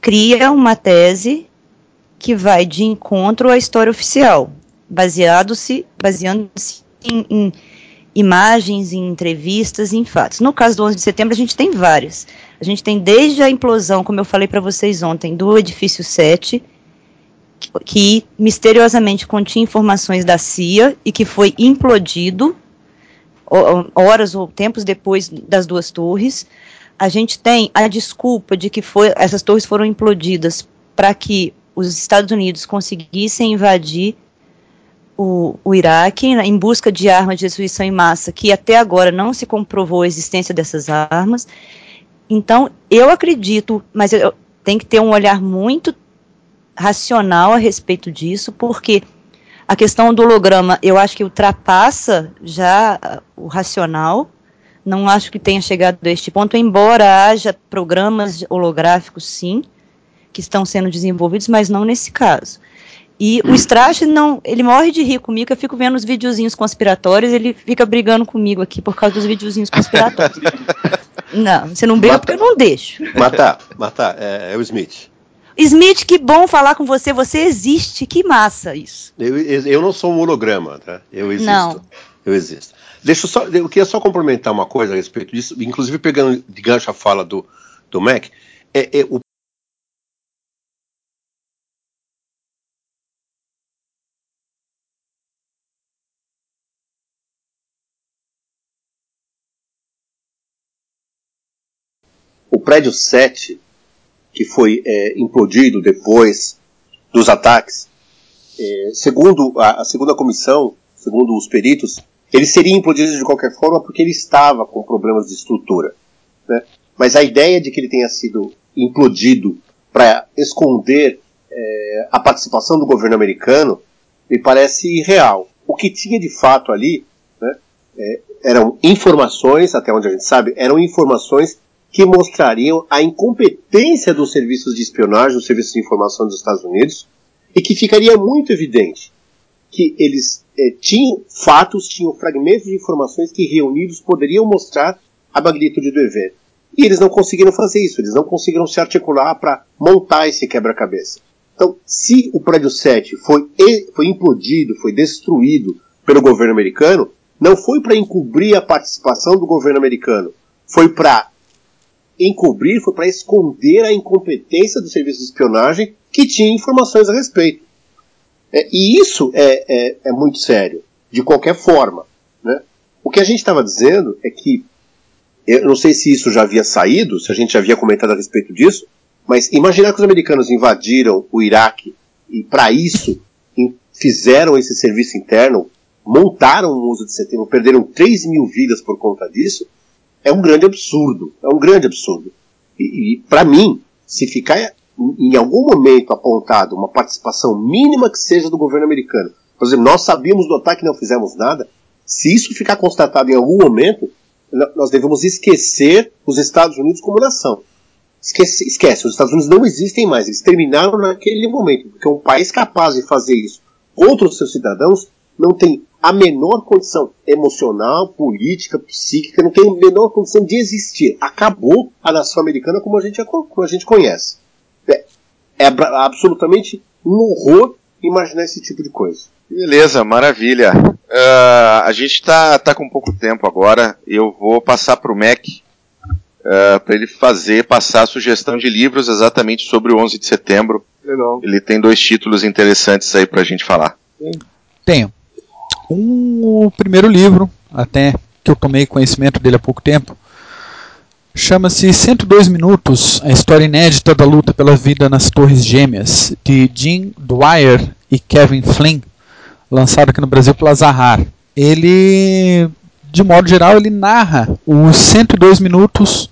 Speaker 5: cria uma tese que vai de encontro à história oficial, baseado-se, baseando-se em, em imagens, em entrevistas, em fatos. No caso do 11 de setembro, a gente tem várias. A gente tem desde a implosão, como eu falei para vocês ontem, do edifício 7, que misteriosamente continha informações da CIA e que foi implodido horas ou tempos depois das duas torres. A gente tem a desculpa de que foi, essas torres foram implodidas para que os Estados Unidos conseguissem invadir o, o Iraque em busca de armas de destruição em massa, que até agora não se comprovou a existência dessas armas. Então, eu acredito, mas eu, tem que ter um olhar muito racional a respeito disso, porque a questão do holograma eu acho que ultrapassa já o racional. Não acho que tenha chegado a este ponto, embora haja programas holográficos, sim, que estão sendo desenvolvidos, mas não nesse caso. E o Strash não, ele morre de rir comigo, eu fico vendo os videozinhos conspiratórios, ele fica brigando comigo aqui por causa dos videozinhos conspiratórios. não, você não briga porque eu não deixo.
Speaker 3: Matar, matar, é, é o Smith.
Speaker 5: Smith, que bom falar com você. Você existe, que massa isso.
Speaker 3: Eu, eu não sou um holograma, tá? Eu existo. Não. Eu existo. Deixa eu só, eu queria só complementar uma coisa a respeito disso, inclusive pegando de gancho a fala do, do Mac. É, é, o o prédio 7 que foi é, implodido depois dos ataques, é, segundo a, a, segunda comissão, segundo os peritos, ele seria implodido de qualquer forma porque ele estava com problemas de estrutura. Né? Mas a ideia de que ele tenha sido implodido para esconder é, a participação do governo americano me parece irreal. O que tinha de fato ali né, é, eram informações, até onde a gente sabe, eram informações que mostrariam a incompetência dos serviços de espionagem, dos serviços de informação dos Estados Unidos, e que ficaria muito evidente que eles eh, tinham fatos, tinham fragmentos de informações que reunidos poderiam mostrar a magnitude do evento. E eles não conseguiram fazer isso, eles não conseguiram se articular para montar esse quebra-cabeça. Então, se o prédio 7 foi, foi implodido, foi destruído pelo governo americano, não foi para encobrir a participação do governo americano, foi para encobrir, foi para esconder a incompetência do serviço de espionagem que tinha informações a respeito. É, e isso é, é, é, muito sério, de qualquer forma. Né? O que a gente estava dizendo é que, eu não sei se isso já havia saído, se a gente já havia comentado a respeito disso, mas imaginar que os americanos invadiram o Iraque e, para isso, fizeram esse serviço interno, montaram o uso de setembro, perderam 3 mil vidas por conta disso, é um grande absurdo. É um grande absurdo. E, e para mim, se ficar em algum momento apontado uma participação mínima que seja do governo americano, por exemplo, nós sabíamos do ataque e não fizemos nada, se isso ficar constatado em algum momento, nós devemos esquecer os Estados Unidos como nação. Esquece, esquece, os Estados Unidos não existem mais, eles terminaram naquele momento, porque um país capaz de fazer isso contra os seus cidadãos não tem a menor condição emocional, política, psíquica, não tem a menor condição de existir. Acabou a nação americana como a gente, como a gente conhece. É, é absolutamente um horror imaginar esse tipo de coisa.
Speaker 1: Beleza, maravilha. Uh, a gente está tá com pouco tempo agora. Eu vou passar para o Mac uh, para ele fazer, passar a sugestão de livros exatamente sobre o 11 de setembro.
Speaker 4: Legal.
Speaker 1: Ele tem dois títulos interessantes aí para a gente falar.
Speaker 2: Tenho. Um, o primeiro livro, até que eu tomei conhecimento dele há pouco tempo, chama-se 102 Minutos, a história inédita da luta pela vida nas Torres Gêmeas, de Jim Dwyer e Kevin Flynn, lançado aqui no Brasil pela Zahar. Ele, de modo geral, ele narra os 102 minutos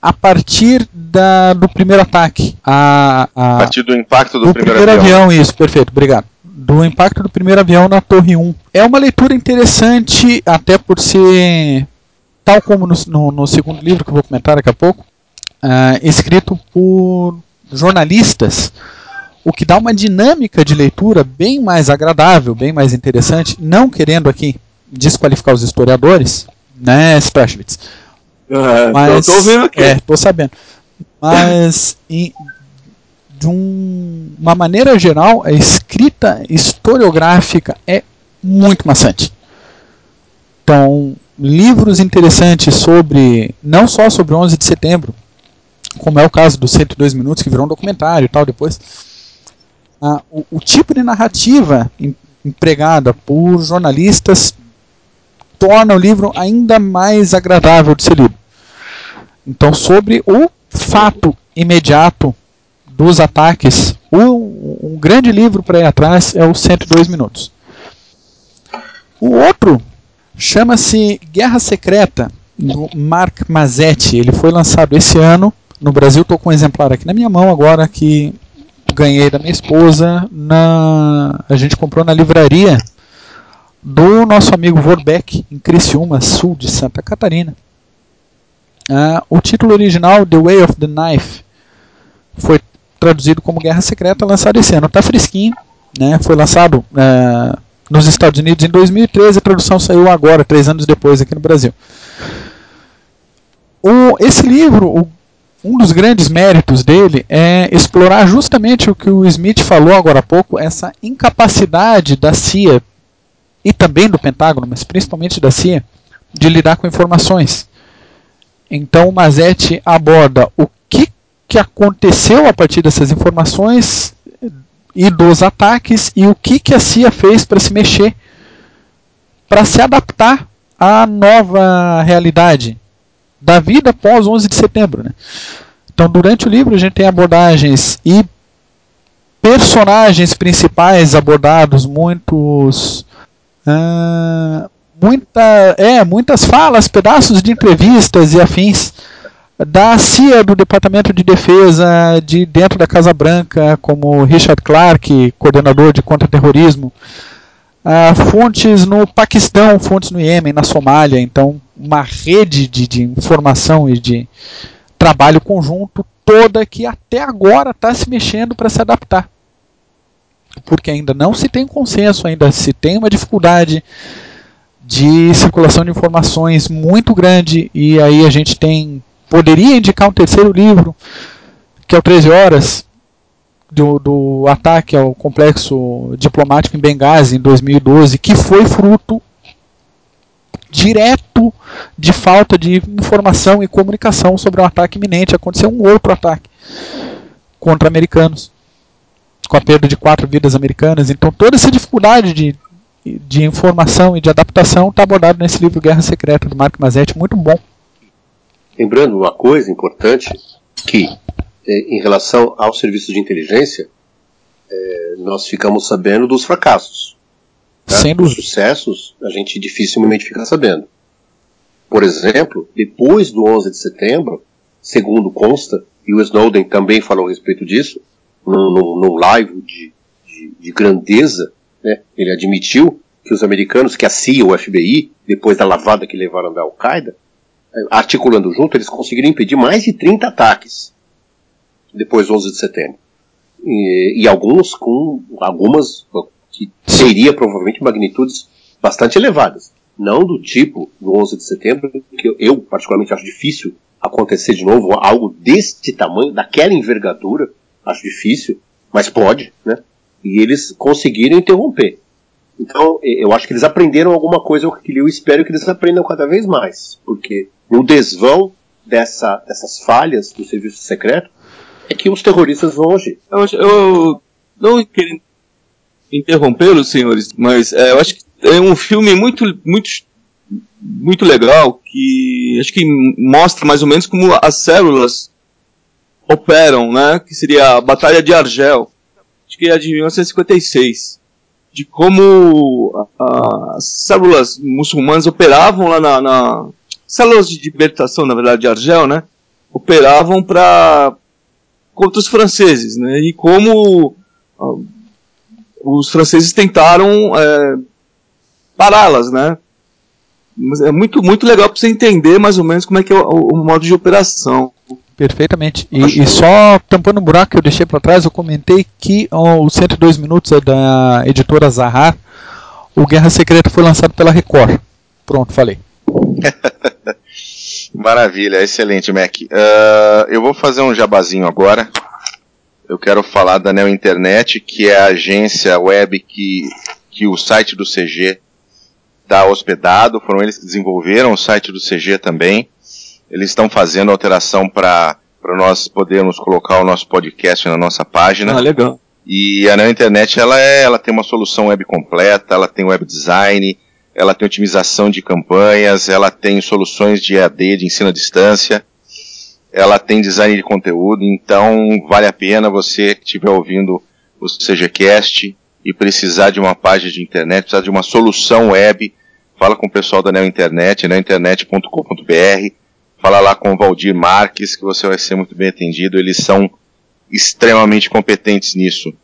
Speaker 2: a partir da, do primeiro ataque. A,
Speaker 1: a, a partir do impacto do,
Speaker 2: do
Speaker 1: primeiro,
Speaker 2: primeiro
Speaker 1: avião.
Speaker 2: avião. Isso, perfeito, obrigado. Do impacto do primeiro avião na Torre 1. É uma leitura interessante, até por ser, tal como no, no, no segundo livro que eu vou comentar daqui a pouco, uh, escrito por jornalistas, o que dá uma dinâmica de leitura bem mais agradável, bem mais interessante, não querendo aqui desqualificar os historiadores, né, Sprashwitz?
Speaker 4: É, Mas, tô, tô vendo aqui.
Speaker 2: É, tô sabendo. Mas, em, de um, uma maneira geral, a escrita historiográfica é muito maçante. Então, livros interessantes sobre, não só sobre 11 de setembro, como é o caso dos 102 minutos, que virou um documentário e tal depois, ah, o, o, tipo de narrativa em, empregada por jornalistas torna o livro ainda mais agradável de ser lido. Então, sobre o fato imediato dos ataques, o, um grande livro para ir atrás é o 102 Minutos. O outro chama-se Guerra Secreta, do Mark Mazzetti. Ele foi lançado esse ano. No Brasil, estou com um exemplar aqui na minha mão agora que ganhei da minha esposa. Na, a gente comprou na livraria do nosso amigo Vorbeck, em Criciúma, sul de Santa Catarina. Uh, o título original, The Way of the Knife, foi traduzido como Guerra Secreta, lançado esse ano. Está fresquinho, né? foi lançado uh, nos Estados Unidos em 2013, a tradução saiu agora, três anos depois, aqui no Brasil. O, esse livro, o, um dos grandes méritos dele é explorar justamente o que o Smith falou agora há pouco, essa incapacidade da CIA e também do Pentágono, mas principalmente da CIA, de lidar com informações. Então o Mazetti aborda o que, que aconteceu a partir dessas informações e dos ataques e o que, que a CIA fez para se mexer, para se adaptar à nova realidade da vida pós 11 de setembro. Né? Então, durante o livro, a gente tem abordagens e personagens principais abordados, muitos. Uh, muita, é, muitas falas, pedaços de entrevistas e afins da CIA do Departamento de Defesa de dentro da Casa Branca, como Richard Clark, coordenador de contra-terrorismo, uh, fontes no Paquistão, fontes no Iêmen, na Somália, então uma rede de, de informação e de trabalho conjunto toda que até agora está se mexendo para se adaptar. Porque ainda não se tem consenso, ainda se tem uma dificuldade de circulação de informações muito grande. E aí a gente tem poderia indicar um terceiro livro que é o 13 horas do, do ataque ao complexo diplomático em Benghazi em 2012 que foi fruto direto de falta de informação e comunicação sobre um ataque iminente aconteceu um outro ataque contra americanos com a perda de quatro vidas americanas então toda essa dificuldade de de informação e de adaptação está abordado nesse livro Guerra Secreta do Mark Mazzetti, muito bom.
Speaker 3: Lembrando uma coisa importante que é, em relação ao serviço de inteligência é, nós ficamos sabendo dos fracassos.
Speaker 2: Tá? Sem
Speaker 3: Dos sucessos a gente dificilmente fica sabendo. Por exemplo, depois do 11 de setembro, segundo consta, e o Snowden também falou a respeito disso, num, num, num live de, de, de grandeza, né? Ele admitiu que os americanos, que a CIA, o FBI, depois da lavada que levaram da Al-Qaeda, articulando junto, eles conseguiram impedir mais de 30 ataques depois do 11 de setembro. E, e alguns com algumas que seria provavelmente magnitudes bastante elevadas. Não do tipo do 11 de setembro, que eu particularmente acho difícil acontecer de novo algo deste tamanho, daquela envergadura, acho difícil, mas pode, né? e eles conseguiram interromper. Então, eu acho que eles aprenderam alguma coisa eu espero que eles aprendam cada vez mais, porque no desvão dessa, dessas falhas do serviço secreto é que os terroristas vão agir.
Speaker 4: Eu, eu não querendo interrompê-los, senhores, mas é, eu acho que é um filme muito, muito, muito legal que acho que mostra mais ou menos como as células operam, né? Que seria a Batalha de Argel, acho que é de 1956, de como as células muçulmanas operavam lá na, na células de libertação, na verdade, de Argel, né? Operavam para contra os franceses, né? E como uh, os franceses tentaram é, pará-las, né? Mas é muito, muito legal para você entender mais ou menos como é que é o, o modo de operação.
Speaker 2: Perfeitamente. E, e, só tampando um buraco que eu deixei para trás, eu comentei que oh, o 102 Minutos é da editora Zahar. O Guerra Secreta foi lançado pela Record. Pronto, falei.
Speaker 1: Maravilha, excelente, Mac. Uh, eu vou fazer um jabazinho agora. Eu quero falar da Neo Internet, que é a agência web que, que o site do CG está hospedado. Foram eles que desenvolveram o site do CG também. Eles estão fazendo alteração para nós podermos colocar o nosso podcast na nossa página.
Speaker 4: Ah, legal.
Speaker 1: E a Neo Internet ela, é, ela tem uma solução web completa, ela tem web design, ela tem otimização de campanhas, ela tem soluções de EAD, de ensino à distância, ela tem design de conteúdo, então vale a pena você que estiver ouvindo o CGCast e precisar de uma página de internet, precisar de uma solução web, fala com o pessoal da Neo Internet, neointernet.com.br, fala lá com o Valdir Marques, que você vai ser muito bem atendido, eles são extremamente competentes nisso.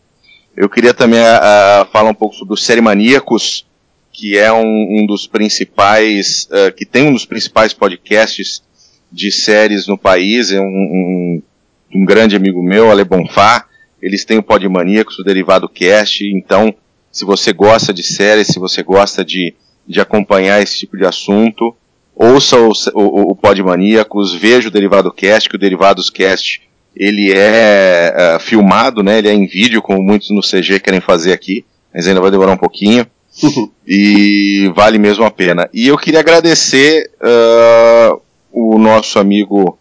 Speaker 1: Eu queria também uh, falar um pouco sobre o Série Maníacos, que é um, um dos principais, uh, que tem um dos principais podcasts de séries no país, é um, um, um grande amigo meu, Ale Bonfá, eles têm o Podmaníacos, o Derivado Cast, então, se você gosta de séries, se você gosta de, de acompanhar esse tipo de assunto, ouça o, o, o Podmaníacos, veja o Derivado Cast, que o Derivados Cast, ele é uh, filmado, né, ele é em vídeo, como muitos no CG querem fazer aqui, mas ainda vai demorar um pouquinho. e vale mesmo a pena. E eu queria agradecer uh, o nosso amigo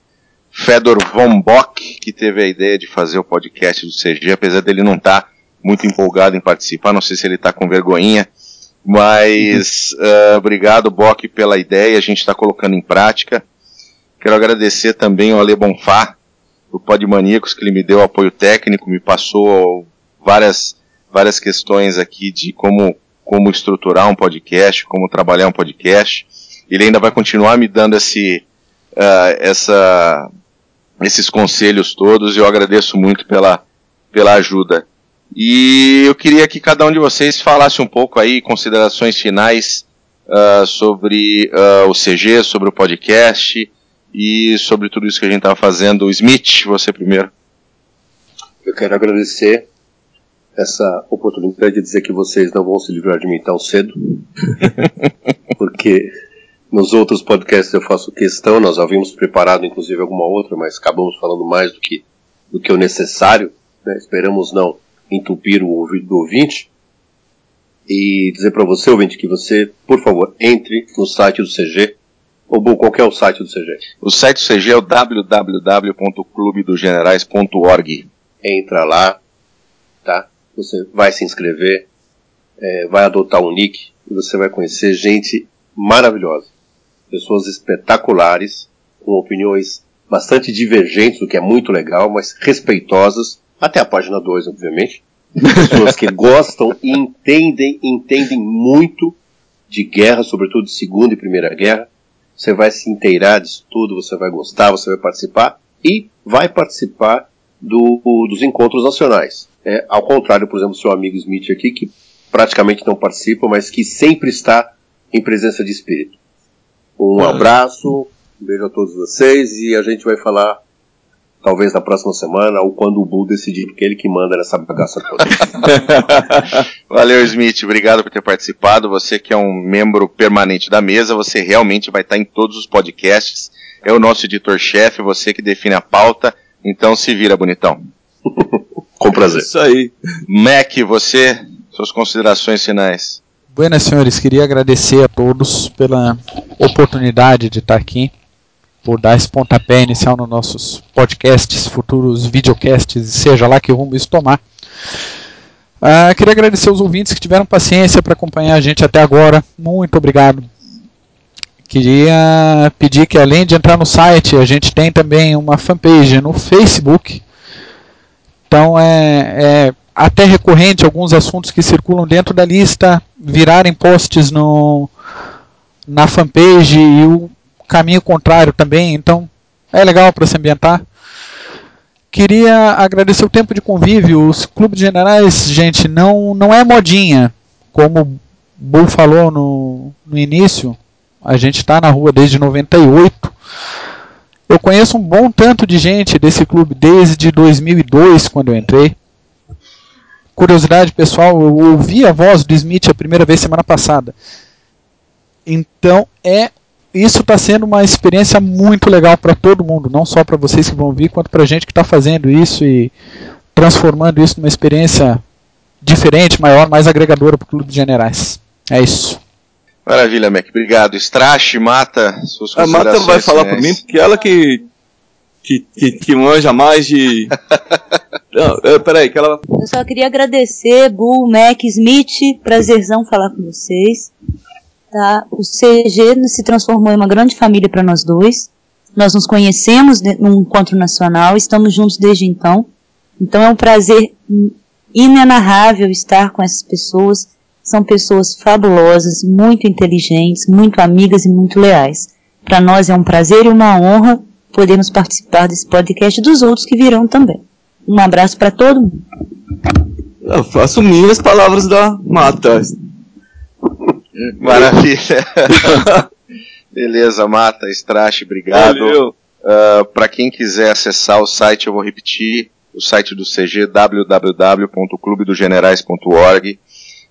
Speaker 1: Fedor von Bock, que teve a ideia de fazer o podcast do CG, apesar dele não estar tá muito empolgado em participar, não sei se ele está com vergonhinha, mas uh, obrigado, Bock, pela ideia, a gente está colocando em prática. Quero agradecer também ao Ale Bonfá, do Podmaníacos, que ele me deu apoio técnico, me passou várias, várias questões aqui de como como estruturar um podcast, como trabalhar um podcast. Ele ainda vai continuar me dando esse, uh, essa, esses conselhos todos e eu agradeço muito pela, pela ajuda. E eu queria que cada um de vocês falasse um pouco aí, considerações finais uh, sobre uh, o CG, sobre o podcast e sobre tudo isso que a gente estava fazendo. Smith, você primeiro.
Speaker 3: Eu quero agradecer essa oportunidade de dizer que vocês não vão se livrar de mim tão cedo, porque nos outros podcasts eu faço questão, nós havíamos preparado inclusive alguma outra, mas acabamos falando mais do que, do que o necessário, né? esperamos não entupir o ouvido do ouvinte, e dizer para você, ouvinte, que você, por favor, entre no site do CG, ou bom, qual é o site do CG?
Speaker 1: O site do CG é o www.clubedogenerais.org.
Speaker 3: Entra lá? Você vai se inscrever, é, vai adotar um nick e você vai conhecer gente maravilhosa. Pessoas espetaculares, com opiniões bastante divergentes, o que é muito legal, mas respeitosas, até a página 2, obviamente. Pessoas que gostam e entendem, entendem muito de guerra, sobretudo de Segunda e Primeira Guerra. Você vai se inteirar disso tudo, você vai gostar, você vai participar e vai participar do, dos encontros nacionais. É, ao contrário, por exemplo, do seu amigo Smith aqui, que praticamente não participa, mas que sempre está em presença de espírito. Um ah. abraço, um beijo a todos vocês e a gente vai falar talvez na próxima semana ou quando o Bull decidir, porque ele que manda nessa bagaça toda.
Speaker 1: Valeu, Smith, obrigado por ter participado. Você que é um membro permanente da mesa, você realmente vai estar em todos os podcasts. É o nosso editor-chefe, você que define a pauta. Então se vira, bonitão.
Speaker 3: Com prazer.
Speaker 4: Isso aí.
Speaker 1: Mac, você, suas considerações finais.
Speaker 2: Buenas, senhores. Queria agradecer a todos pela oportunidade de estar aqui. por dar esse pontapé inicial nos nossos podcasts, futuros videocasts, seja lá que rumo isso tomar. Uh, queria agradecer os ouvintes que tiveram paciência para acompanhar a gente até agora. Muito obrigado. Queria pedir que além de entrar no site, a gente tem também uma fanpage no Facebook. Então é, é até recorrente alguns assuntos que circulam dentro da lista virarem posts no, na fanpage e o caminho contrário também, então é legal para se ambientar. Queria agradecer o tempo de convívio. Os clubes generais, gente, não, não é modinha. Como o Bull falou no, no início, a gente está na rua desde 98. Eu conheço um bom tanto de gente desse clube desde 2002, quando eu entrei. Curiosidade pessoal, eu ouvi a voz do Smith a primeira vez semana passada. Então é isso está sendo uma experiência muito legal para todo mundo, não só para vocês que vão vir, quanto para a gente que está fazendo isso e transformando isso numa experiência diferente, maior, mais agregadora para o Clube de Generais. É isso.
Speaker 1: Maravilha, Mac. Obrigado. Strache, Mata,
Speaker 4: suas A Mata vai falar por mim, porque ela que, que, que, que manja mais de... Não, peraí, que ela...
Speaker 5: Eu só queria agradecer, Bull, Mac, Smith, prazerzão falar com vocês. Tá? O CG se transformou em uma grande família para nós dois. Nós nos conhecemos num encontro nacional, estamos juntos desde então. Então é um prazer inenarrável estar com essas pessoas. São pessoas fabulosas, muito inteligentes, muito amigas e muito leais. Para nós é um prazer e uma honra podermos participar desse podcast e dos outros que virão também. Um abraço para todo mundo.
Speaker 4: Eu faço minhas palavras da Mata.
Speaker 1: Maravilha. Beleza, Mata, Strache, obrigado. Uh, ah, Para quem quiser acessar o site, eu vou repetir o site do CG, www.clubedogenerais.org.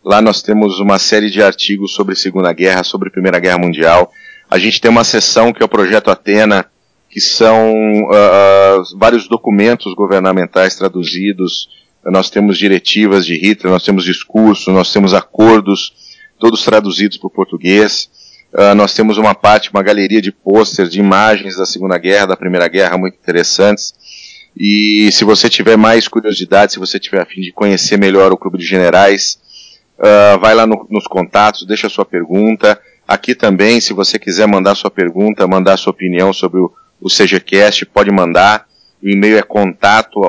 Speaker 1: Lá nós temos uma série de artigos sobre Segunda Guerra, sobre Primeira Guerra Mundial. A gente tem uma seção que é o Projeto Atena, que são uh, vários documentos governamentais traduzidos. Nós temos diretivas de Hitler, nós temos discursos, nós temos acordos todos traduzidos para o português. Uh, nós temos uma parte, uma galeria de pôster, de imagens da Segunda Guerra, da Primeira Guerra, muito interessantes. E se você tiver mais curiosidade, se você tiver a fim de conhecer melhor o Clube de Generais, uh, vai lá no, nos contatos, deixa sua pergunta. Aqui também, se você quiser mandar sua pergunta, mandar sua opinião sobre o, o CGCast, pode mandar. O e-mail é contato.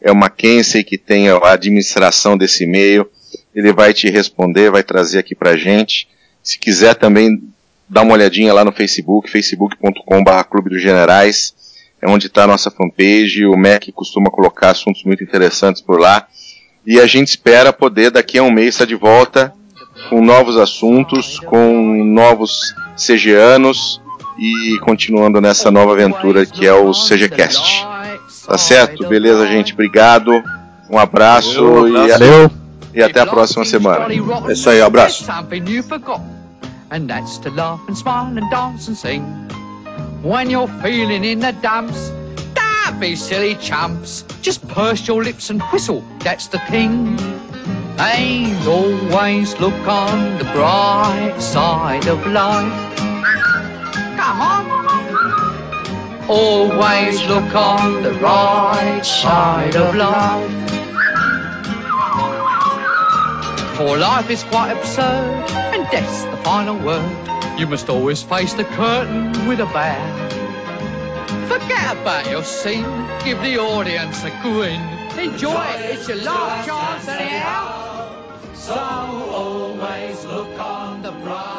Speaker 1: É o Mackenzie que tem a administração desse e-mail ele vai te responder, vai trazer aqui pra gente. Se quiser também dá uma olhadinha lá no Facebook, facebook.com.br Clube dos Generais, é onde está a nossa fanpage, o Mac costuma colocar assuntos muito interessantes por lá. E a gente espera poder daqui a um mês estar de volta com novos assuntos, com novos CGanos e continuando nessa nova aventura que é o CGCast. Tá certo? Beleza, gente? Obrigado. Um abraço Valeu, e valeu e até a próxima semana.
Speaker 4: É isso aí, abraço.
Speaker 6: And that's to laugh and smile and dance and sing. When you're feeling in the dumps, don't be silly chumps. Just purse your lips and whistle, that's the thing. And always look on the bright side of life. Come on. Always look on the right side of life. For life is quite absurd, and death's the final word. You must always face the curtain with a bow. Forget about your scene, give the audience a grin. Enjoy it, it's your last chance anyhow. So always look on the bright.